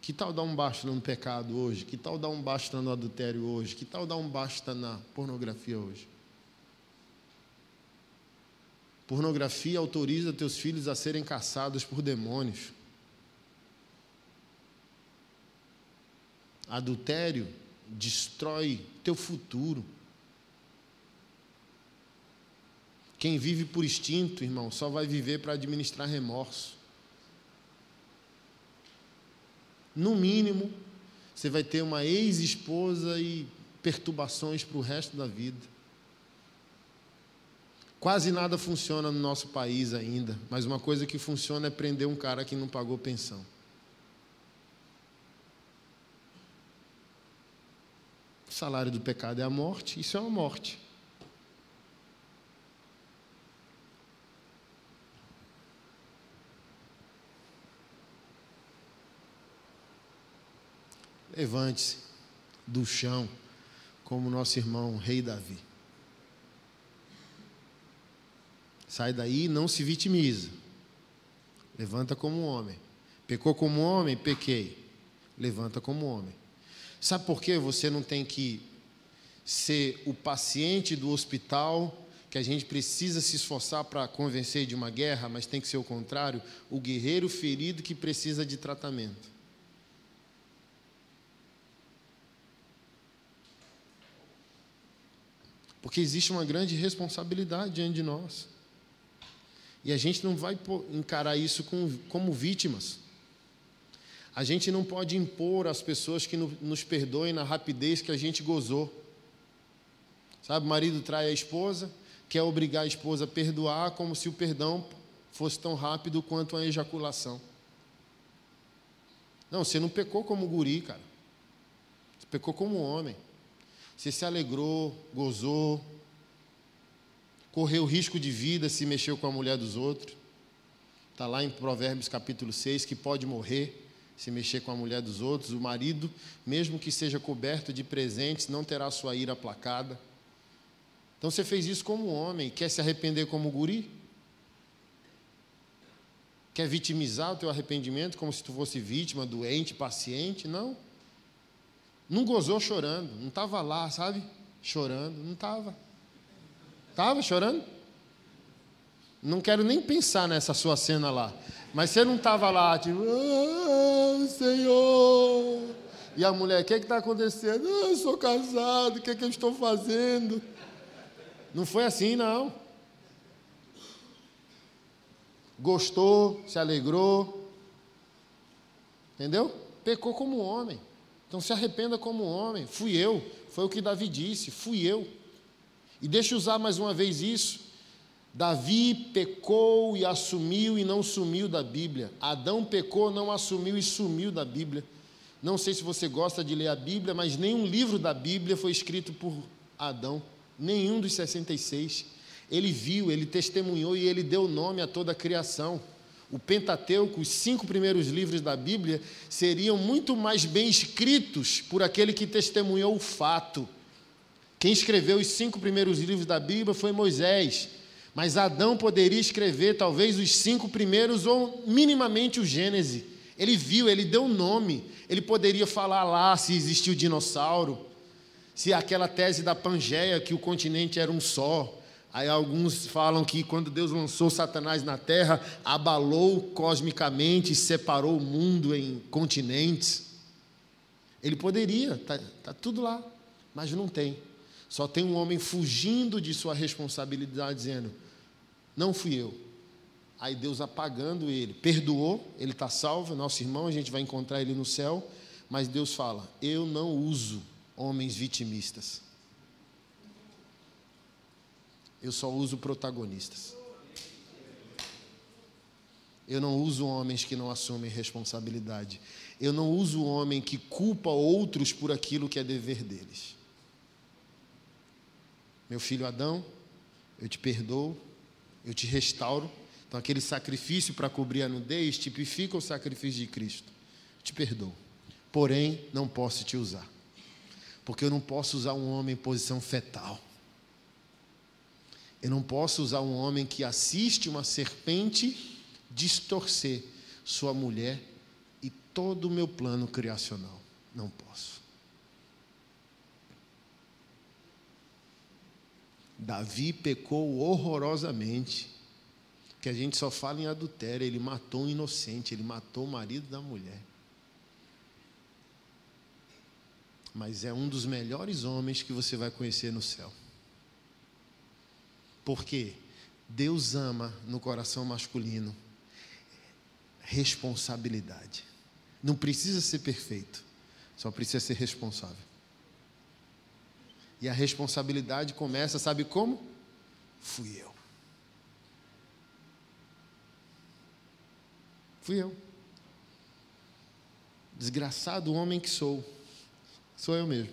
Que tal dar um basta no pecado hoje? Que tal dar um basta no adultério hoje? Que tal dar um basta na pornografia hoje? Pornografia autoriza teus filhos a serem caçados por demônios. Adultério destrói teu futuro. Quem vive por instinto, irmão, só vai viver para administrar remorso. No mínimo, você vai ter uma ex-esposa e perturbações para o resto da vida. Quase nada funciona no nosso país ainda, mas uma coisa que funciona é prender um cara que não pagou pensão. O salário do pecado é a morte, isso é uma morte. Levante-se do chão, como nosso irmão Rei Davi. Sai daí e não se vitimiza. Levanta como homem. Pecou como homem? Pequei. Levanta como homem. Sabe por que você não tem que ser o paciente do hospital que a gente precisa se esforçar para convencer de uma guerra, mas tem que ser o contrário, o guerreiro ferido que precisa de tratamento. Porque existe uma grande responsabilidade diante de nós. E a gente não vai encarar isso como vítimas. A gente não pode impor às pessoas que nos perdoem na rapidez que a gente gozou. Sabe, o marido trai a esposa, quer obrigar a esposa a perdoar como se o perdão fosse tão rápido quanto a ejaculação. Não, você não pecou como guri, cara. Você pecou como homem. Você se alegrou, gozou, correu risco de vida se mexeu com a mulher dos outros. Está lá em Provérbios capítulo 6 que pode morrer se mexer com a mulher dos outros. O marido, mesmo que seja coberto de presentes, não terá sua ira aplacada. Então você fez isso como homem, quer se arrepender como guri? Quer vitimizar o teu arrependimento como se tu fosse vítima, doente, paciente? Não. Não gozou chorando, não estava lá, sabe? Chorando, não estava. Estava chorando? Não quero nem pensar nessa sua cena lá. Mas você não estava lá, tipo, ah, Senhor. E a mulher, o que é está acontecendo? Ah, eu sou casado, o que é que eu estou fazendo? Não foi assim, não. Gostou, se alegrou. Entendeu? Pecou como homem. Então se arrependa como homem. Fui eu. Foi o que Davi disse. Fui eu. E deixa eu usar mais uma vez isso. Davi pecou e assumiu e não sumiu da Bíblia. Adão pecou, não assumiu e sumiu da Bíblia. Não sei se você gosta de ler a Bíblia, mas nenhum livro da Bíblia foi escrito por Adão, nenhum dos 66. Ele viu, ele testemunhou e ele deu nome a toda a criação. O Pentateuco, os cinco primeiros livros da Bíblia, seriam muito mais bem escritos por aquele que testemunhou o fato. Quem escreveu os cinco primeiros livros da Bíblia foi Moisés, mas Adão poderia escrever talvez os cinco primeiros ou minimamente o Gênesis. Ele viu, ele deu nome. Ele poderia falar lá se existiu dinossauro, se aquela tese da Pangeia que o continente era um só. Aí alguns falam que quando Deus lançou Satanás na terra, abalou cosmicamente, separou o mundo em continentes. Ele poderia, está tá tudo lá, mas não tem. Só tem um homem fugindo de sua responsabilidade, dizendo: Não fui eu. Aí Deus apagando ele, perdoou, ele está salvo, nosso irmão, a gente vai encontrar ele no céu, mas Deus fala: Eu não uso homens vitimistas. Eu só uso protagonistas. Eu não uso homens que não assumem responsabilidade. Eu não uso homem que culpa outros por aquilo que é dever deles. Meu filho Adão, eu te perdoo, eu te restauro então, aquele sacrifício para cobrir a nudez tipifica o sacrifício de Cristo. Te perdoo. Porém, não posso te usar. Porque eu não posso usar um homem em posição fetal. Eu não posso usar um homem que assiste uma serpente distorcer sua mulher e todo o meu plano criacional. Não posso. Davi pecou horrorosamente que a gente só fala em adultério. Ele matou um inocente, ele matou o marido da mulher. Mas é um dos melhores homens que você vai conhecer no céu. Porque Deus ama no coração masculino responsabilidade. Não precisa ser perfeito, só precisa ser responsável. E a responsabilidade começa, sabe como? Fui eu. Fui eu. Desgraçado homem que sou. Sou eu mesmo.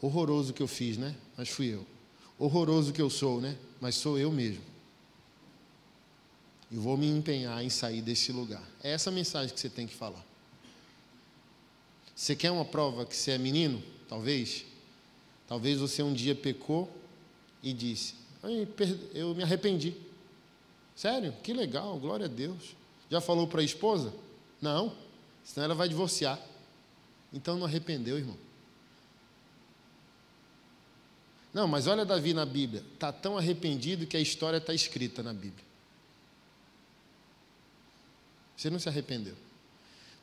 Horroroso que eu fiz, né? Mas fui eu. Horroroso que eu sou, né? Mas sou eu mesmo. E vou me empenhar em sair desse lugar. É essa mensagem que você tem que falar. Você quer uma prova que você é menino? Talvez. Talvez você um dia pecou e disse: Eu me arrependi. Sério? Que legal, glória a Deus. Já falou para a esposa? Não, senão ela vai divorciar. Então não arrependeu, irmão. Não, mas olha Davi na Bíblia. Está tão arrependido que a história está escrita na Bíblia. Você não se arrependeu.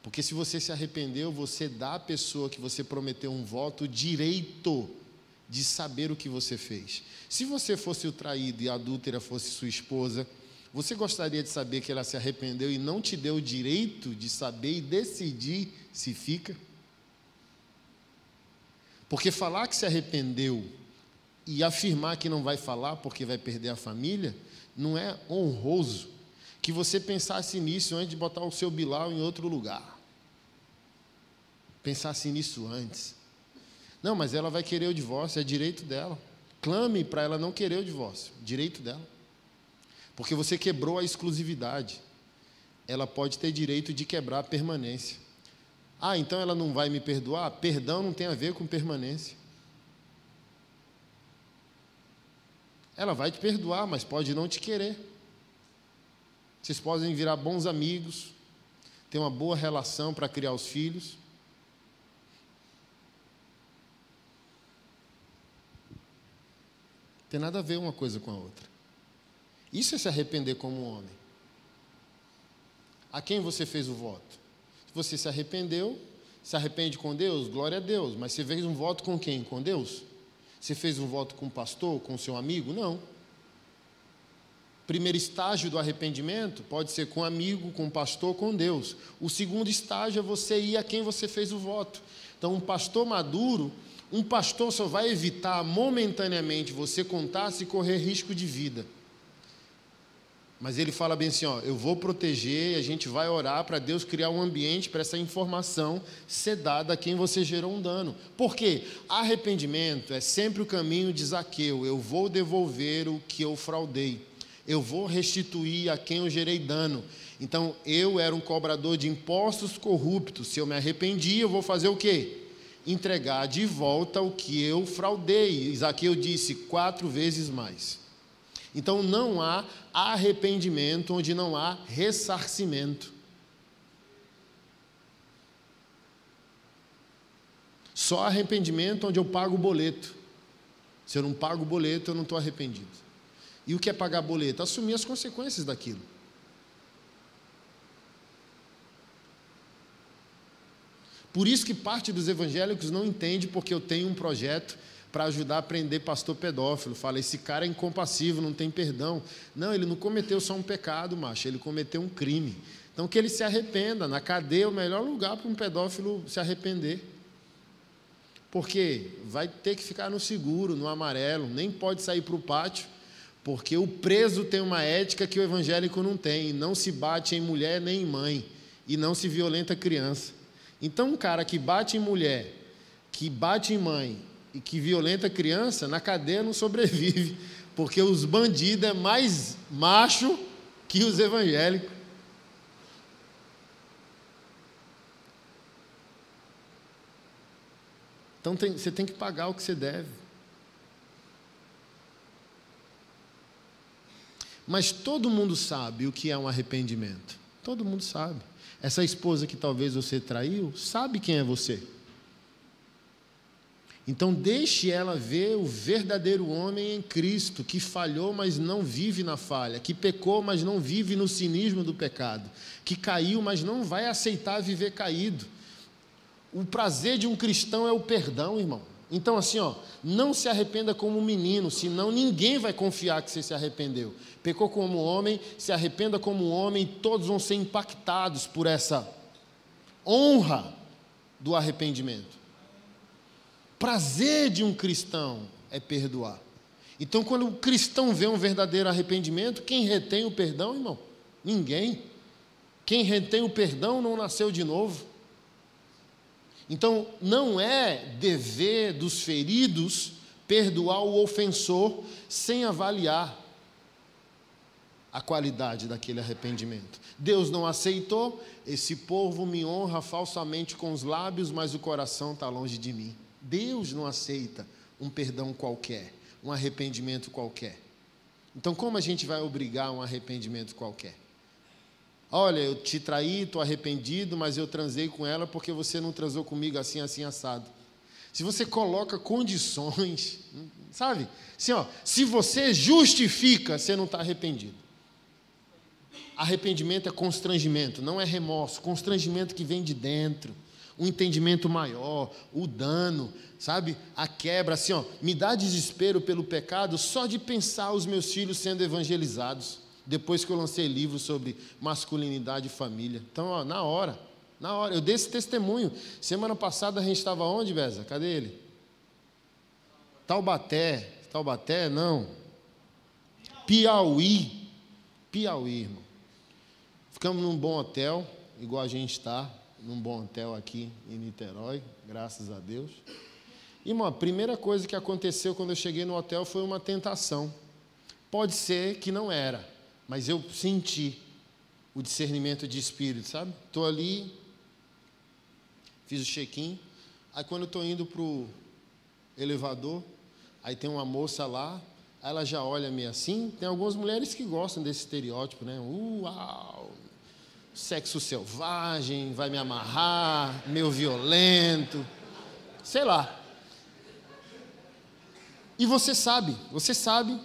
Porque se você se arrependeu, você dá à pessoa que você prometeu um voto direito de saber o que você fez. Se você fosse o traído e a adúltera fosse sua esposa, você gostaria de saber que ela se arrependeu e não te deu o direito de saber e decidir se fica? Porque falar que se arrependeu e afirmar que não vai falar porque vai perder a família, não é honroso que você pensasse nisso antes de botar o seu Bilal em outro lugar. Pensasse nisso antes. Não, mas ela vai querer o divórcio, é direito dela. Clame para ela não querer o divórcio, direito dela. Porque você quebrou a exclusividade. Ela pode ter direito de quebrar a permanência. Ah, então ela não vai me perdoar? Perdão não tem a ver com permanência. Ela vai te perdoar, mas pode não te querer. Vocês podem virar bons amigos, ter uma boa relação para criar os filhos. Tem nada a ver uma coisa com a outra. Isso é se arrepender como homem. A quem você fez o voto? Se você se arrependeu, se arrepende com Deus, glória a Deus. Mas você fez um voto com quem? Com Deus? Você fez um voto com o pastor, com o seu amigo? Não. Primeiro estágio do arrependimento pode ser com amigo, com pastor, com Deus. O segundo estágio é você ir a quem você fez o voto. Então, um pastor maduro, um pastor só vai evitar momentaneamente você contar se correr risco de vida. Mas ele fala bem assim: ó, eu vou proteger, a gente vai orar para Deus criar um ambiente para essa informação ser dada a quem você gerou um dano. Por quê? Arrependimento é sempre o caminho de Zaqueu. Eu vou devolver o que eu fraudei. Eu vou restituir a quem eu gerei dano. Então, eu era um cobrador de impostos corruptos. Se eu me arrependi, eu vou fazer o quê? Entregar de volta o que eu fraudei. Zaqueu disse quatro vezes mais. Então não há arrependimento onde não há ressarcimento. Só arrependimento onde eu pago o boleto. Se eu não pago o boleto, eu não estou arrependido. E o que é pagar boleto? Assumir as consequências daquilo. Por isso que parte dos evangélicos não entende porque eu tenho um projeto para ajudar a prender pastor pedófilo. Fala, esse cara é incompassivo, não tem perdão. Não, ele não cometeu só um pecado, macho, ele cometeu um crime. Então que ele se arrependa. Na cadeia é o melhor lugar para um pedófilo se arrepender. Porque vai ter que ficar no seguro, no amarelo, nem pode sair para o pátio, porque o preso tem uma ética que o evangélico não tem. Não se bate em mulher nem em mãe, e não se violenta criança. Então, um cara que bate em mulher, que bate em mãe que violenta criança, na cadeia não sobrevive, porque os bandidos é mais macho que os evangélicos. Então tem, você tem que pagar o que você deve. Mas todo mundo sabe o que é um arrependimento. Todo mundo sabe. Essa esposa que talvez você traiu, sabe quem é você. Então, deixe ela ver o verdadeiro homem em Cristo, que falhou, mas não vive na falha, que pecou, mas não vive no cinismo do pecado, que caiu, mas não vai aceitar viver caído. O prazer de um cristão é o perdão, irmão. Então, assim, ó, não se arrependa como um menino, senão ninguém vai confiar que você se arrependeu. Pecou como homem, se arrependa como homem, todos vão ser impactados por essa honra do arrependimento prazer de um cristão é perdoar. Então, quando o cristão vê um verdadeiro arrependimento, quem retém o perdão, irmão? Ninguém. Quem retém o perdão não nasceu de novo. Então, não é dever dos feridos perdoar o ofensor sem avaliar a qualidade daquele arrependimento. Deus não aceitou, esse povo me honra falsamente com os lábios, mas o coração está longe de mim. Deus não aceita um perdão qualquer, um arrependimento qualquer. Então, como a gente vai obrigar um arrependimento qualquer? Olha, eu te traí, estou arrependido, mas eu transei com ela porque você não transou comigo assim, assim, assado. Se você coloca condições, sabe? Assim, ó, se você justifica, você não está arrependido. Arrependimento é constrangimento, não é remorso. Constrangimento que vem de dentro um entendimento maior, o dano, sabe? A quebra, assim, ó, me dá desespero pelo pecado só de pensar os meus filhos sendo evangelizados, depois que eu lancei livro sobre masculinidade e família. Então, ó, na hora, na hora, eu dei esse testemunho. Semana passada a gente estava onde, Beza? Cadê ele? Taubaté. Taubaté, não. Piauí. Piauí, irmão. Ficamos num bom hotel, igual a gente está num bom hotel aqui em Niterói, graças a Deus. E uma primeira coisa que aconteceu quando eu cheguei no hotel foi uma tentação. Pode ser que não era, mas eu senti o discernimento de espírito, sabe? Estou ali, fiz o check-in, aí quando eu estou indo para o elevador, aí tem uma moça lá, ela já olha me assim. Tem algumas mulheres que gostam desse estereótipo, né? Uau! Sexo selvagem, vai me amarrar, meio violento, sei lá. E você sabe, você sabe,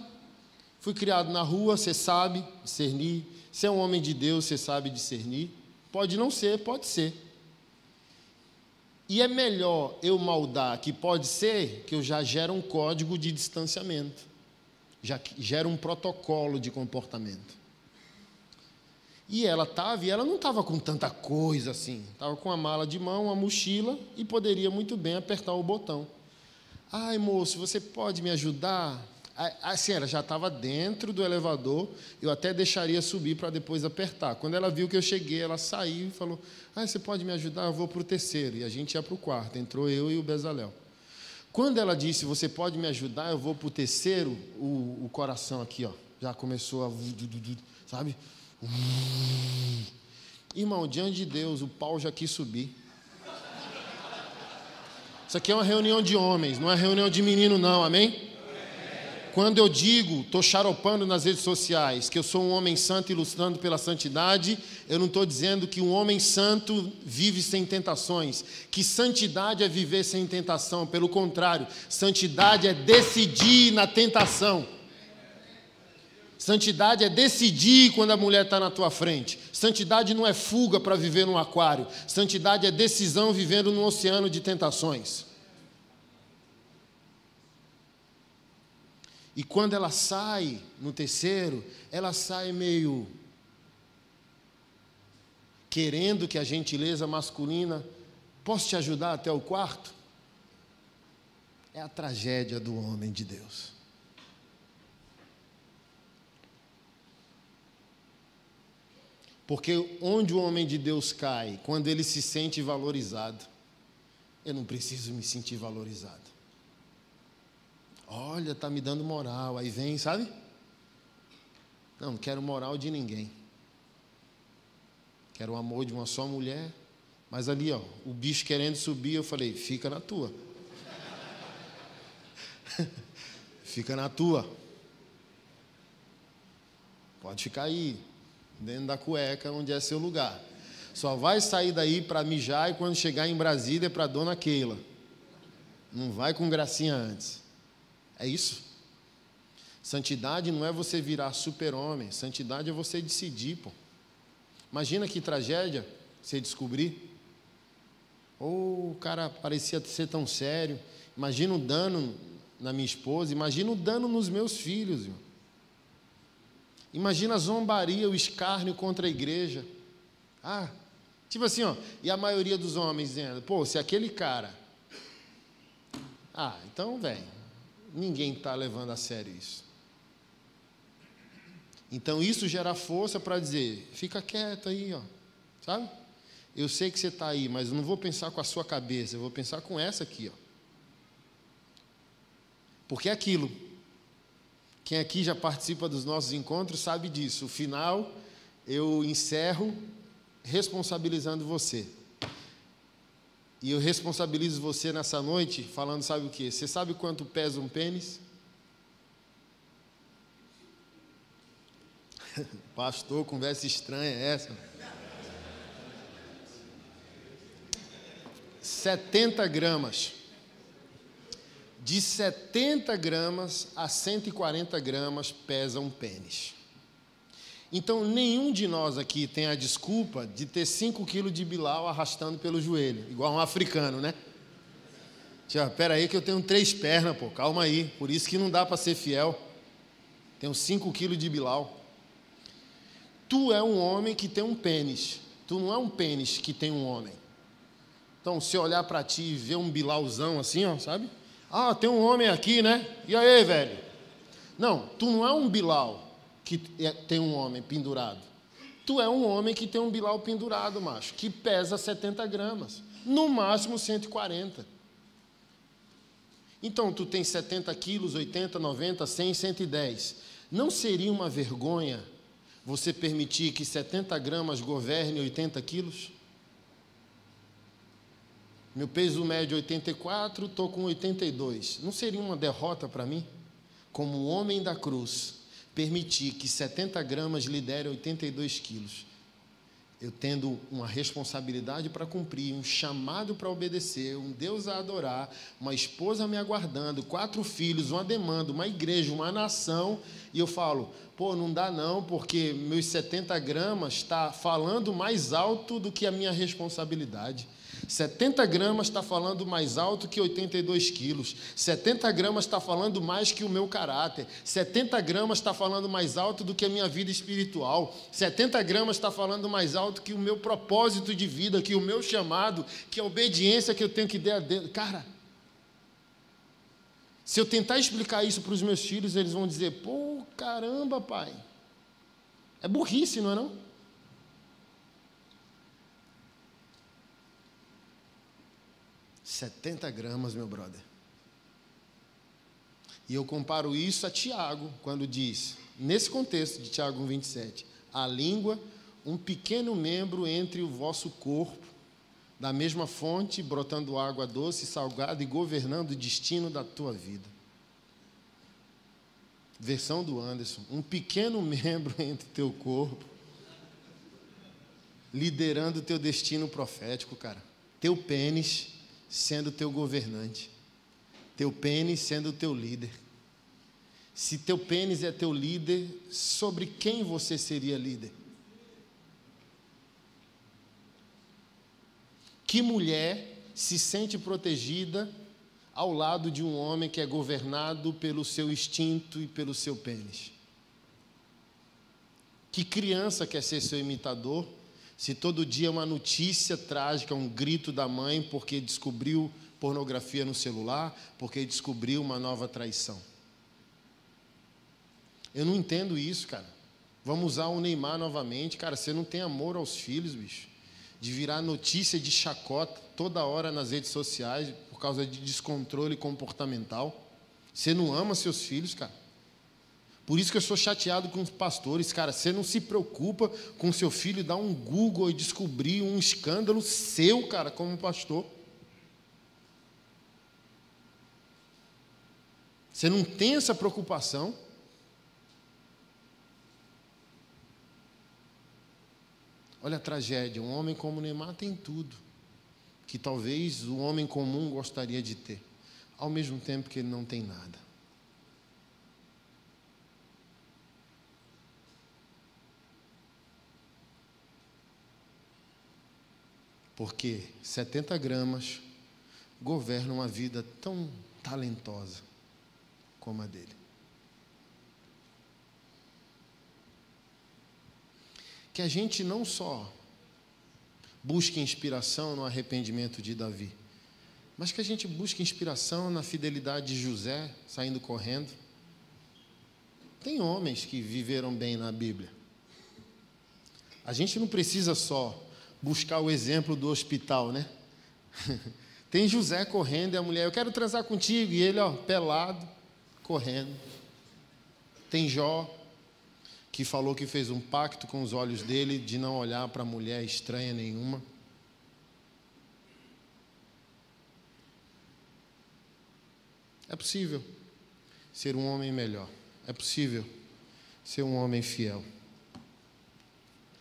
fui criado na rua, você sabe discernir. Se é um homem de Deus, você sabe discernir. Pode não ser, pode ser. E é melhor eu maldar que pode ser, que eu já gero um código de distanciamento, já gera um protocolo de comportamento. E ela estava, e ela não estava com tanta coisa assim. Estava com a mala de mão, uma mochila e poderia muito bem apertar o botão. Ai, moço, você pode me ajudar? Assim, ela já estava dentro do elevador, eu até deixaria subir para depois apertar. Quando ela viu que eu cheguei, ela saiu e falou: Ah, você pode me ajudar? Eu vou para o terceiro. E a gente ia para o quarto. Entrou eu e o Bezalel. Quando ela disse: Você pode me ajudar? Eu vou para o terceiro, o coração aqui, ó, já começou a. Sabe? Irmão, diante de Deus, o pau já quis subir. Isso aqui é uma reunião de homens, não é reunião de menino, não, amém? Quando eu digo, estou xaropando nas redes sociais, que eu sou um homem santo ilustrando pela santidade, eu não estou dizendo que um homem santo vive sem tentações, que santidade é viver sem tentação, pelo contrário, santidade é decidir na tentação. Santidade é decidir quando a mulher está na tua frente. Santidade não é fuga para viver num aquário. Santidade é decisão vivendo num oceano de tentações. E quando ela sai no terceiro, ela sai meio querendo que a gentileza masculina possa te ajudar até o quarto. É a tragédia do homem de Deus. Porque onde o homem de Deus cai, quando ele se sente valorizado, eu não preciso me sentir valorizado. Olha, tá me dando moral. Aí vem, sabe? Não, não quero moral de ninguém. Quero o amor de uma só mulher. Mas ali, ó, o bicho querendo subir, eu falei: fica na tua. fica na tua. Pode ficar aí, dentro da cueca, onde é seu lugar. Só vai sair daí para mijar e quando chegar em Brasília é para dona Keila. Não vai com gracinha antes. É isso. Santidade não é você virar super-homem, santidade é você decidir, pô. Imagina que tragédia você descobrir. Ou oh, o cara parecia ser tão sério. Imagina o dano na minha esposa, imagina o dano nos meus filhos. Irmão. Imagina a zombaria, o escárnio contra a igreja. Ah, tipo assim, ó, e a maioria dos homens dizendo, pô, se aquele cara. Ah, então, velho, ninguém está levando a sério isso. Então isso gera força para dizer, fica quieto aí, ó, sabe? Eu sei que você está aí, mas eu não vou pensar com a sua cabeça, eu vou pensar com essa aqui, ó. Porque é aquilo. Quem aqui já participa dos nossos encontros sabe disso. O final eu encerro responsabilizando você. E eu responsabilizo você nessa noite falando, sabe o que? Você sabe quanto pesa um pênis? Pastor, conversa estranha é essa. 70 gramas. De 70 gramas a 140 gramas pesa um pênis. Então, nenhum de nós aqui tem a desculpa de ter 5 quilos de bilau arrastando pelo joelho, igual um africano, né? Tia, pera aí que eu tenho três pernas, pô, calma aí. Por isso que não dá para ser fiel. Tenho 5 quilos de bilau. Tu é um homem que tem um pênis. Tu não é um pênis que tem um homem. Então, se olhar para ti e ver um bilauzão assim, ó, sabe? Ah, tem um homem aqui, né? E aí, velho? Não, tu não é um bilau que é, tem um homem pendurado. Tu é um homem que tem um bilau pendurado, macho, que pesa 70 gramas, no máximo 140. Então, tu tem 70 quilos, 80, 90, 100, 110. Não seria uma vergonha você permitir que 70 gramas governe 80 quilos? Meu peso médio é 84, estou com 82. Não seria uma derrota para mim? Como homem da cruz, permitir que 70 gramas lidere 82 quilos. Eu tendo uma responsabilidade para cumprir, um chamado para obedecer, um Deus a adorar, uma esposa me aguardando, quatro filhos, uma demanda, uma igreja, uma nação, e eu falo, pô, não dá não, porque meus 70 gramas está falando mais alto do que a minha responsabilidade. 70 gramas está falando mais alto que 82 quilos. 70 gramas está falando mais que o meu caráter. 70 gramas está falando mais alto do que a minha vida espiritual. 70 gramas está falando mais alto que o meu propósito de vida, que o meu chamado, que a obediência que eu tenho que dar a Deus. Cara, Se eu tentar explicar isso para os meus filhos, eles vão dizer: pô, caramba, pai. É burrice, não é? Não? 70 gramas, meu brother. E eu comparo isso a Tiago, quando diz, nesse contexto de Tiago 27, a língua, um pequeno membro entre o vosso corpo, da mesma fonte, brotando água doce salgada e governando o destino da tua vida. Versão do Anderson, um pequeno membro entre teu corpo, liderando o teu destino profético, cara. Teu pênis sendo teu governante, teu pênis sendo teu líder. Se teu pênis é teu líder, sobre quem você seria líder? Que mulher se sente protegida ao lado de um homem que é governado pelo seu instinto e pelo seu pênis? Que criança quer ser seu imitador se todo dia uma notícia trágica, um grito da mãe porque descobriu pornografia no celular, porque descobriu uma nova traição. Eu não entendo isso, cara. Vamos usar o Neymar novamente. Cara, você não tem amor aos filhos, bicho. De virar notícia de chacota toda hora nas redes sociais por causa de descontrole comportamental. Você não ama seus filhos, cara. Por isso que eu sou chateado com os pastores, cara. Você não se preocupa com seu filho dar um Google e descobrir um escândalo seu, cara, como pastor. Você não tem essa preocupação. Olha a tragédia. Um homem como Neymar tem tudo que talvez o homem comum gostaria de ter, ao mesmo tempo que ele não tem nada. Porque 70 gramas governam uma vida tão talentosa como a dele. Que a gente não só busque inspiração no arrependimento de Davi, mas que a gente busque inspiração na fidelidade de José saindo correndo. Tem homens que viveram bem na Bíblia. A gente não precisa só buscar o exemplo do hospital, né? Tem José correndo e a mulher, eu quero transar contigo, e ele, ó, pelado, correndo. Tem Jó, que falou que fez um pacto com os olhos dele de não olhar para mulher estranha nenhuma. É possível ser um homem melhor. É possível ser um homem fiel.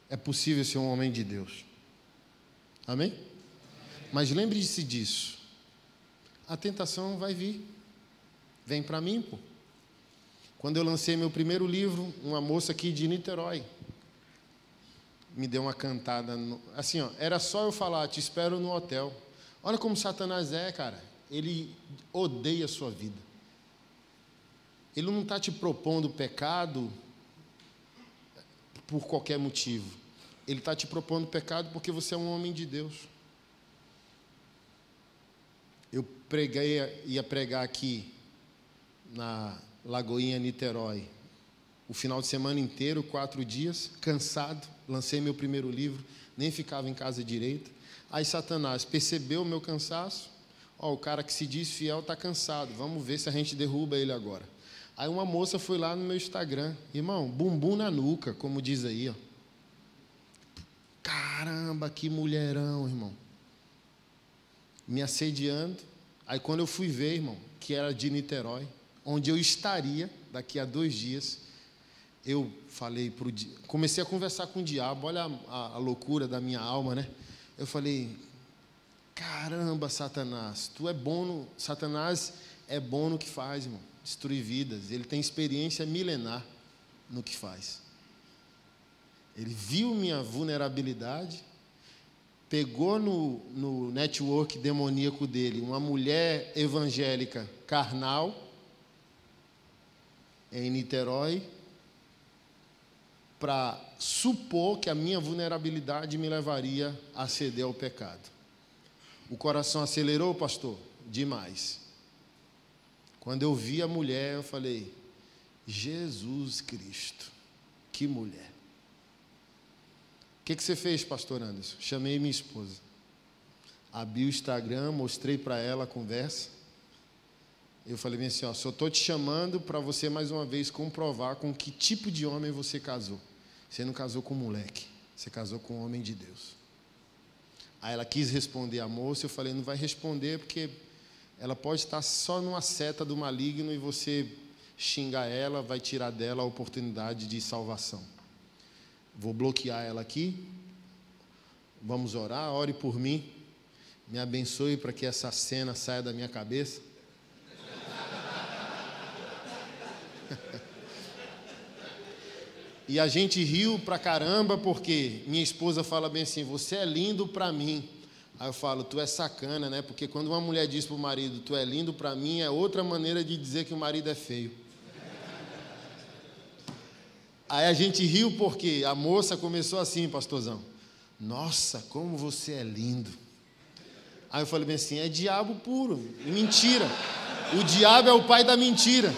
É possível ser um homem de Deus. Amém? Mas lembre-se disso. A tentação vai vir. Vem para mim, pô. Quando eu lancei meu primeiro livro, uma moça aqui de Niterói me deu uma cantada. No, assim, ó, era só eu falar, te espero no hotel. Olha como Satanás é, cara. Ele odeia a sua vida. Ele não está te propondo pecado por qualquer motivo. Ele está te propondo pecado porque você é um homem de Deus. Eu preguei, ia pregar aqui na Lagoinha Niterói, o final de semana inteiro, quatro dias, cansado, lancei meu primeiro livro, nem ficava em casa direito. Aí Satanás percebeu o meu cansaço, ó, o cara que se diz fiel está cansado, vamos ver se a gente derruba ele agora. Aí uma moça foi lá no meu Instagram, irmão, bumbum na nuca, como diz aí, ó. Caramba, que mulherão, irmão. Me assediando. Aí quando eu fui ver, irmão, que era de Niterói, onde eu estaria daqui a dois dias, eu falei pro comecei a conversar com o diabo. Olha a, a loucura da minha alma, né? Eu falei, caramba, Satanás, tu é bom no, Satanás é bom no que faz, irmão, destruir vidas. Ele tem experiência milenar no que faz. Ele viu minha vulnerabilidade, pegou no, no network demoníaco dele uma mulher evangélica carnal, em Niterói, para supor que a minha vulnerabilidade me levaria a ceder ao pecado. O coração acelerou, pastor? Demais. Quando eu vi a mulher, eu falei: Jesus Cristo, que mulher. Que, que você fez, pastor Anderson? Chamei minha esposa. Abri o Instagram, mostrei para ela a conversa. Eu falei bem assim: ó, só estou te chamando para você mais uma vez comprovar com que tipo de homem você casou. Você não casou com um moleque, você casou com um homem de Deus. Aí ela quis responder a moça, eu falei: não vai responder porque ela pode estar só numa seta do maligno e você xingar ela, vai tirar dela a oportunidade de salvação. Vou bloquear ela aqui. Vamos orar, ore por mim. Me abençoe para que essa cena saia da minha cabeça. e a gente riu pra caramba porque minha esposa fala bem assim: "Você é lindo para mim". Aí eu falo: "Tu é sacana, né? Porque quando uma mulher diz pro marido: "Tu é lindo para mim", é outra maneira de dizer que o marido é feio. Aí a gente riu porque a moça começou assim, pastorzão. Nossa, como você é lindo. Aí eu falei bem assim, é diabo puro, mentira. O diabo é o pai da mentira.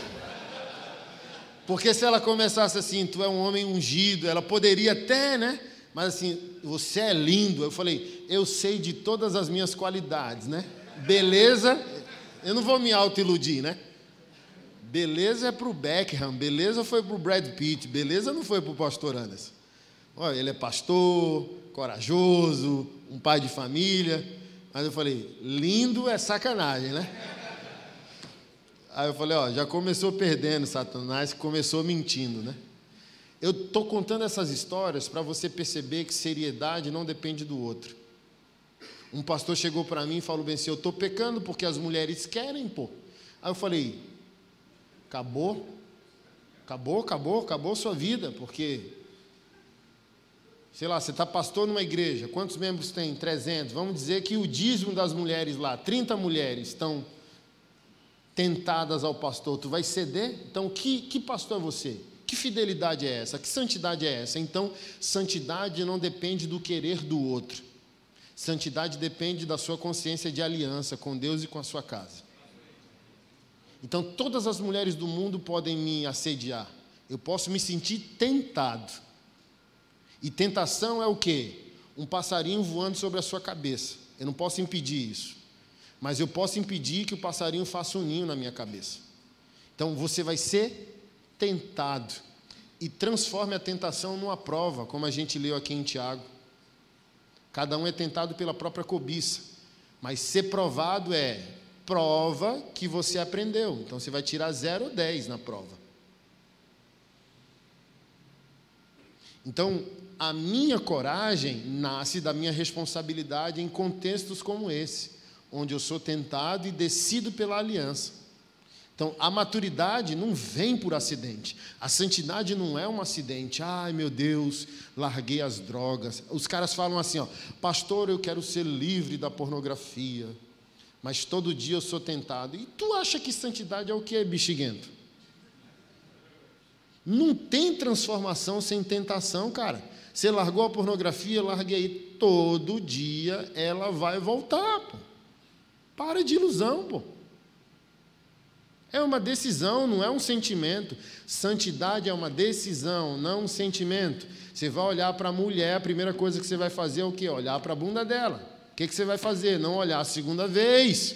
Porque se ela começasse assim, tu é um homem ungido, ela poderia até, né? Mas assim, você é lindo. Eu falei, eu sei de todas as minhas qualidades, né? Beleza, eu não vou me auto-iludir, né? Beleza é para o Beckham, beleza foi para o Brad Pitt, beleza não foi para o pastor Anderson. Olha, ele é pastor, corajoso, um pai de família. Mas eu falei, lindo é sacanagem, né? Aí eu falei, ó, já começou perdendo Satanás, começou mentindo, né? Eu estou contando essas histórias para você perceber que seriedade não depende do outro. Um pastor chegou para mim e falou bem assim, eu estou pecando porque as mulheres querem, pô. Aí eu falei, Acabou. Acabou, acabou, acabou sua vida, porque, sei lá, você está pastor numa igreja, quantos membros tem? 300. Vamos dizer que o dízimo das mulheres lá, 30 mulheres estão tentadas ao pastor, tu vai ceder? Então, que, que pastor é você? Que fidelidade é essa? Que santidade é essa? Então, santidade não depende do querer do outro. Santidade depende da sua consciência de aliança com Deus e com a sua casa. Então, todas as mulheres do mundo podem me assediar. Eu posso me sentir tentado. E tentação é o quê? Um passarinho voando sobre a sua cabeça. Eu não posso impedir isso. Mas eu posso impedir que o passarinho faça um ninho na minha cabeça. Então, você vai ser tentado. E transforme a tentação numa prova, como a gente leu aqui em Tiago. Cada um é tentado pela própria cobiça. Mas ser provado é prova que você aprendeu. Então você vai tirar 0 ou 10 na prova. Então, a minha coragem nasce da minha responsabilidade em contextos como esse, onde eu sou tentado e decido pela aliança. Então, a maturidade não vem por acidente. A santidade não é um acidente. Ai, meu Deus, larguei as drogas. Os caras falam assim, ó, pastor, eu quero ser livre da pornografia mas todo dia eu sou tentado. E tu acha que santidade é o que, bexiguento? Não tem transformação sem tentação, cara. Você largou a pornografia, larguei. Todo dia ela vai voltar, pô. Para de ilusão, pô. É uma decisão, não é um sentimento. Santidade é uma decisão, não um sentimento. Você vai olhar para a mulher, a primeira coisa que você vai fazer é o quê? Olhar para a bunda dela. Que, que você vai fazer? Não olhar a segunda vez.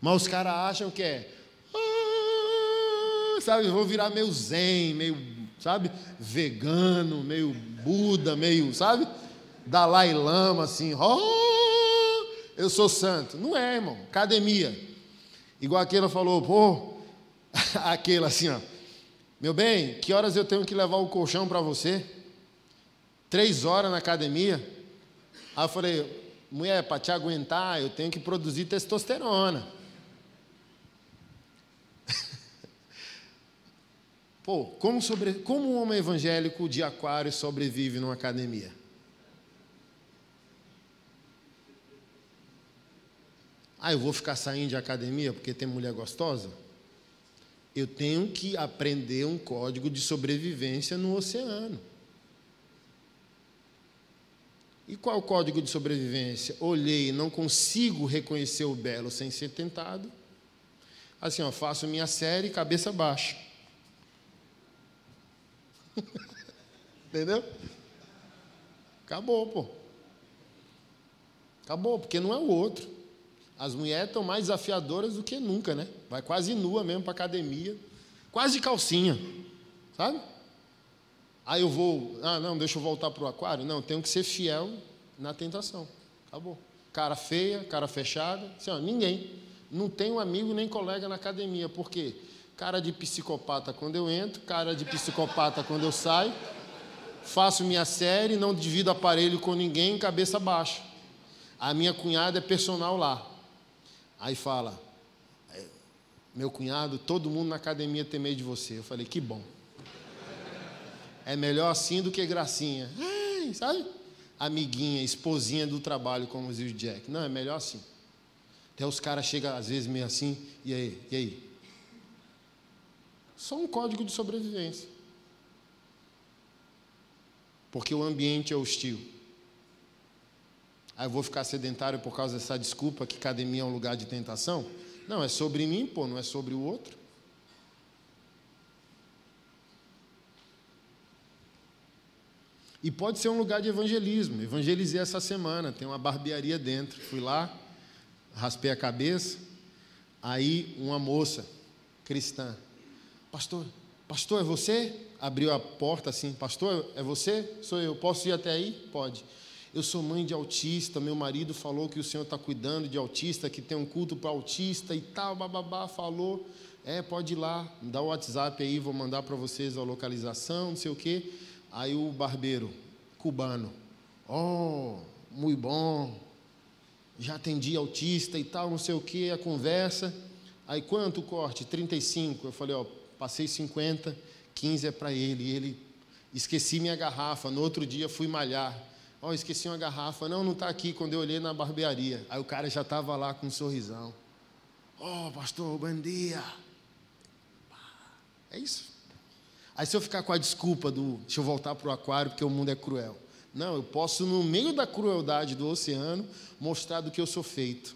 Mas os caras acham que é. Ah, sabe, vou virar meio zen, meio, sabe, vegano, meio Buda, meio, sabe? Dalai Lama, assim. Oh, eu sou santo. Não é, irmão. Academia. Igual aquela falou, pô, aquele assim, ó. Meu bem, que horas eu tenho que levar o colchão para você? Três horas na academia. Aí eu falei, mulher, para te aguentar, eu tenho que produzir testosterona. Pô, como, sobre, como um homem evangélico de aquário sobrevive numa academia? Ah, eu vou ficar saindo de academia porque tem mulher gostosa? Eu tenho que aprender um código de sobrevivência no oceano. E qual é o código de sobrevivência? Olhei, não consigo reconhecer o belo sem ser tentado. Assim, ó, faço minha série cabeça baixa. Entendeu? Acabou, pô. Acabou, porque não é o outro. As mulheres estão mais desafiadoras do que nunca, né? Vai quase nua mesmo para academia, quase calcinha, sabe? Aí eu vou, ah, não, deixa eu voltar para o aquário. Não, tenho que ser fiel na tentação. Acabou. Cara feia, cara fechada. Assim, ó, ninguém. Não tenho amigo nem colega na academia. Por quê? Cara de psicopata quando eu entro, cara de psicopata quando eu saio. Faço minha série, não divido aparelho com ninguém, cabeça baixa. A minha cunhada é personal lá. Aí fala, é, meu cunhado, todo mundo na academia tem medo de você. Eu falei, que bom. É melhor assim do que gracinha. Ai, sabe? Amiguinha, esposinha do trabalho, como diz o Jack. Não, é melhor assim. Até os caras chegam às vezes meio assim, e aí, e aí? Só um código de sobrevivência. Porque o ambiente é hostil. Aí eu vou ficar sedentário por causa dessa desculpa que academia é um lugar de tentação? Não, é sobre mim, pô, não é sobre o outro. E pode ser um lugar de evangelismo. Evangelizei essa semana, tem uma barbearia dentro. Fui lá, raspei a cabeça. Aí uma moça cristã, pastor, pastor, é você? Abriu a porta assim, pastor, é você? Sou eu, posso ir até aí? Pode. Eu sou mãe de autista, meu marido falou que o senhor está cuidando de autista, que tem um culto para autista e tal, bababá, falou. É, pode ir lá, dá o WhatsApp aí, vou mandar para vocês a localização, não sei o quê. Aí o barbeiro, cubano, oh, muito bom, já atendi autista e tal, não sei o que, a conversa. Aí quanto o corte? 35. Eu falei, ó, passei 50, 15 é para ele. Ele, esqueci minha garrafa. No outro dia fui malhar. Ó, esqueci uma garrafa. Não, não está aqui. Quando eu olhei na barbearia. Aí o cara já estava lá com um sorrisão. Ó, oh, pastor, bom dia. É isso. Aí se eu ficar com a desculpa do deixa eu voltar para o aquário porque o mundo é cruel. Não, eu posso, no meio da crueldade do oceano, mostrar do que eu sou feito.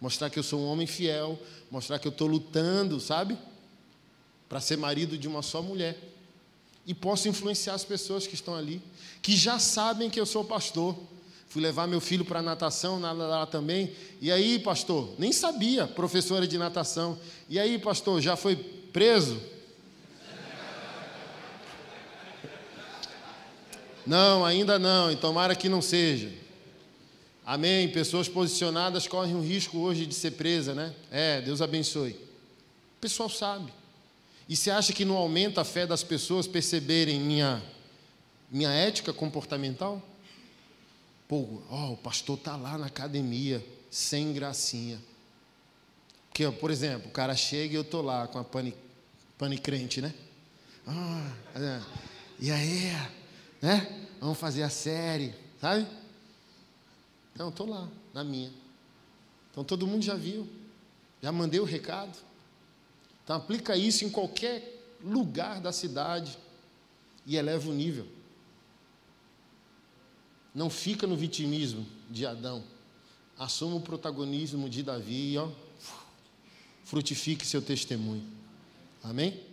Mostrar que eu sou um homem fiel, mostrar que eu estou lutando, sabe? Para ser marido de uma só mulher. E posso influenciar as pessoas que estão ali, que já sabem que eu sou pastor. Fui levar meu filho para natação, nada lá também. E aí, pastor, nem sabia, professora de natação. E aí, pastor, já foi preso? Não, ainda não, e tomara que não seja. Amém. Pessoas posicionadas correm o risco hoje de ser presa, né? É, Deus abençoe. O pessoal sabe. E você acha que não aumenta a fé das pessoas perceberem minha, minha ética comportamental? Pô, oh, o pastor está lá na academia, sem gracinha. Porque, por exemplo, o cara chega e eu estou lá com a pane, pane crente, né? Ah, é. e aí? Né? Vamos fazer a série, sabe? Então, estou lá, na minha. Então, todo mundo já viu, já mandei o recado. Então, aplica isso em qualquer lugar da cidade e eleva o nível. Não fica no vitimismo de Adão. Assuma o protagonismo de Davi e ó, frutifique seu testemunho. Amém?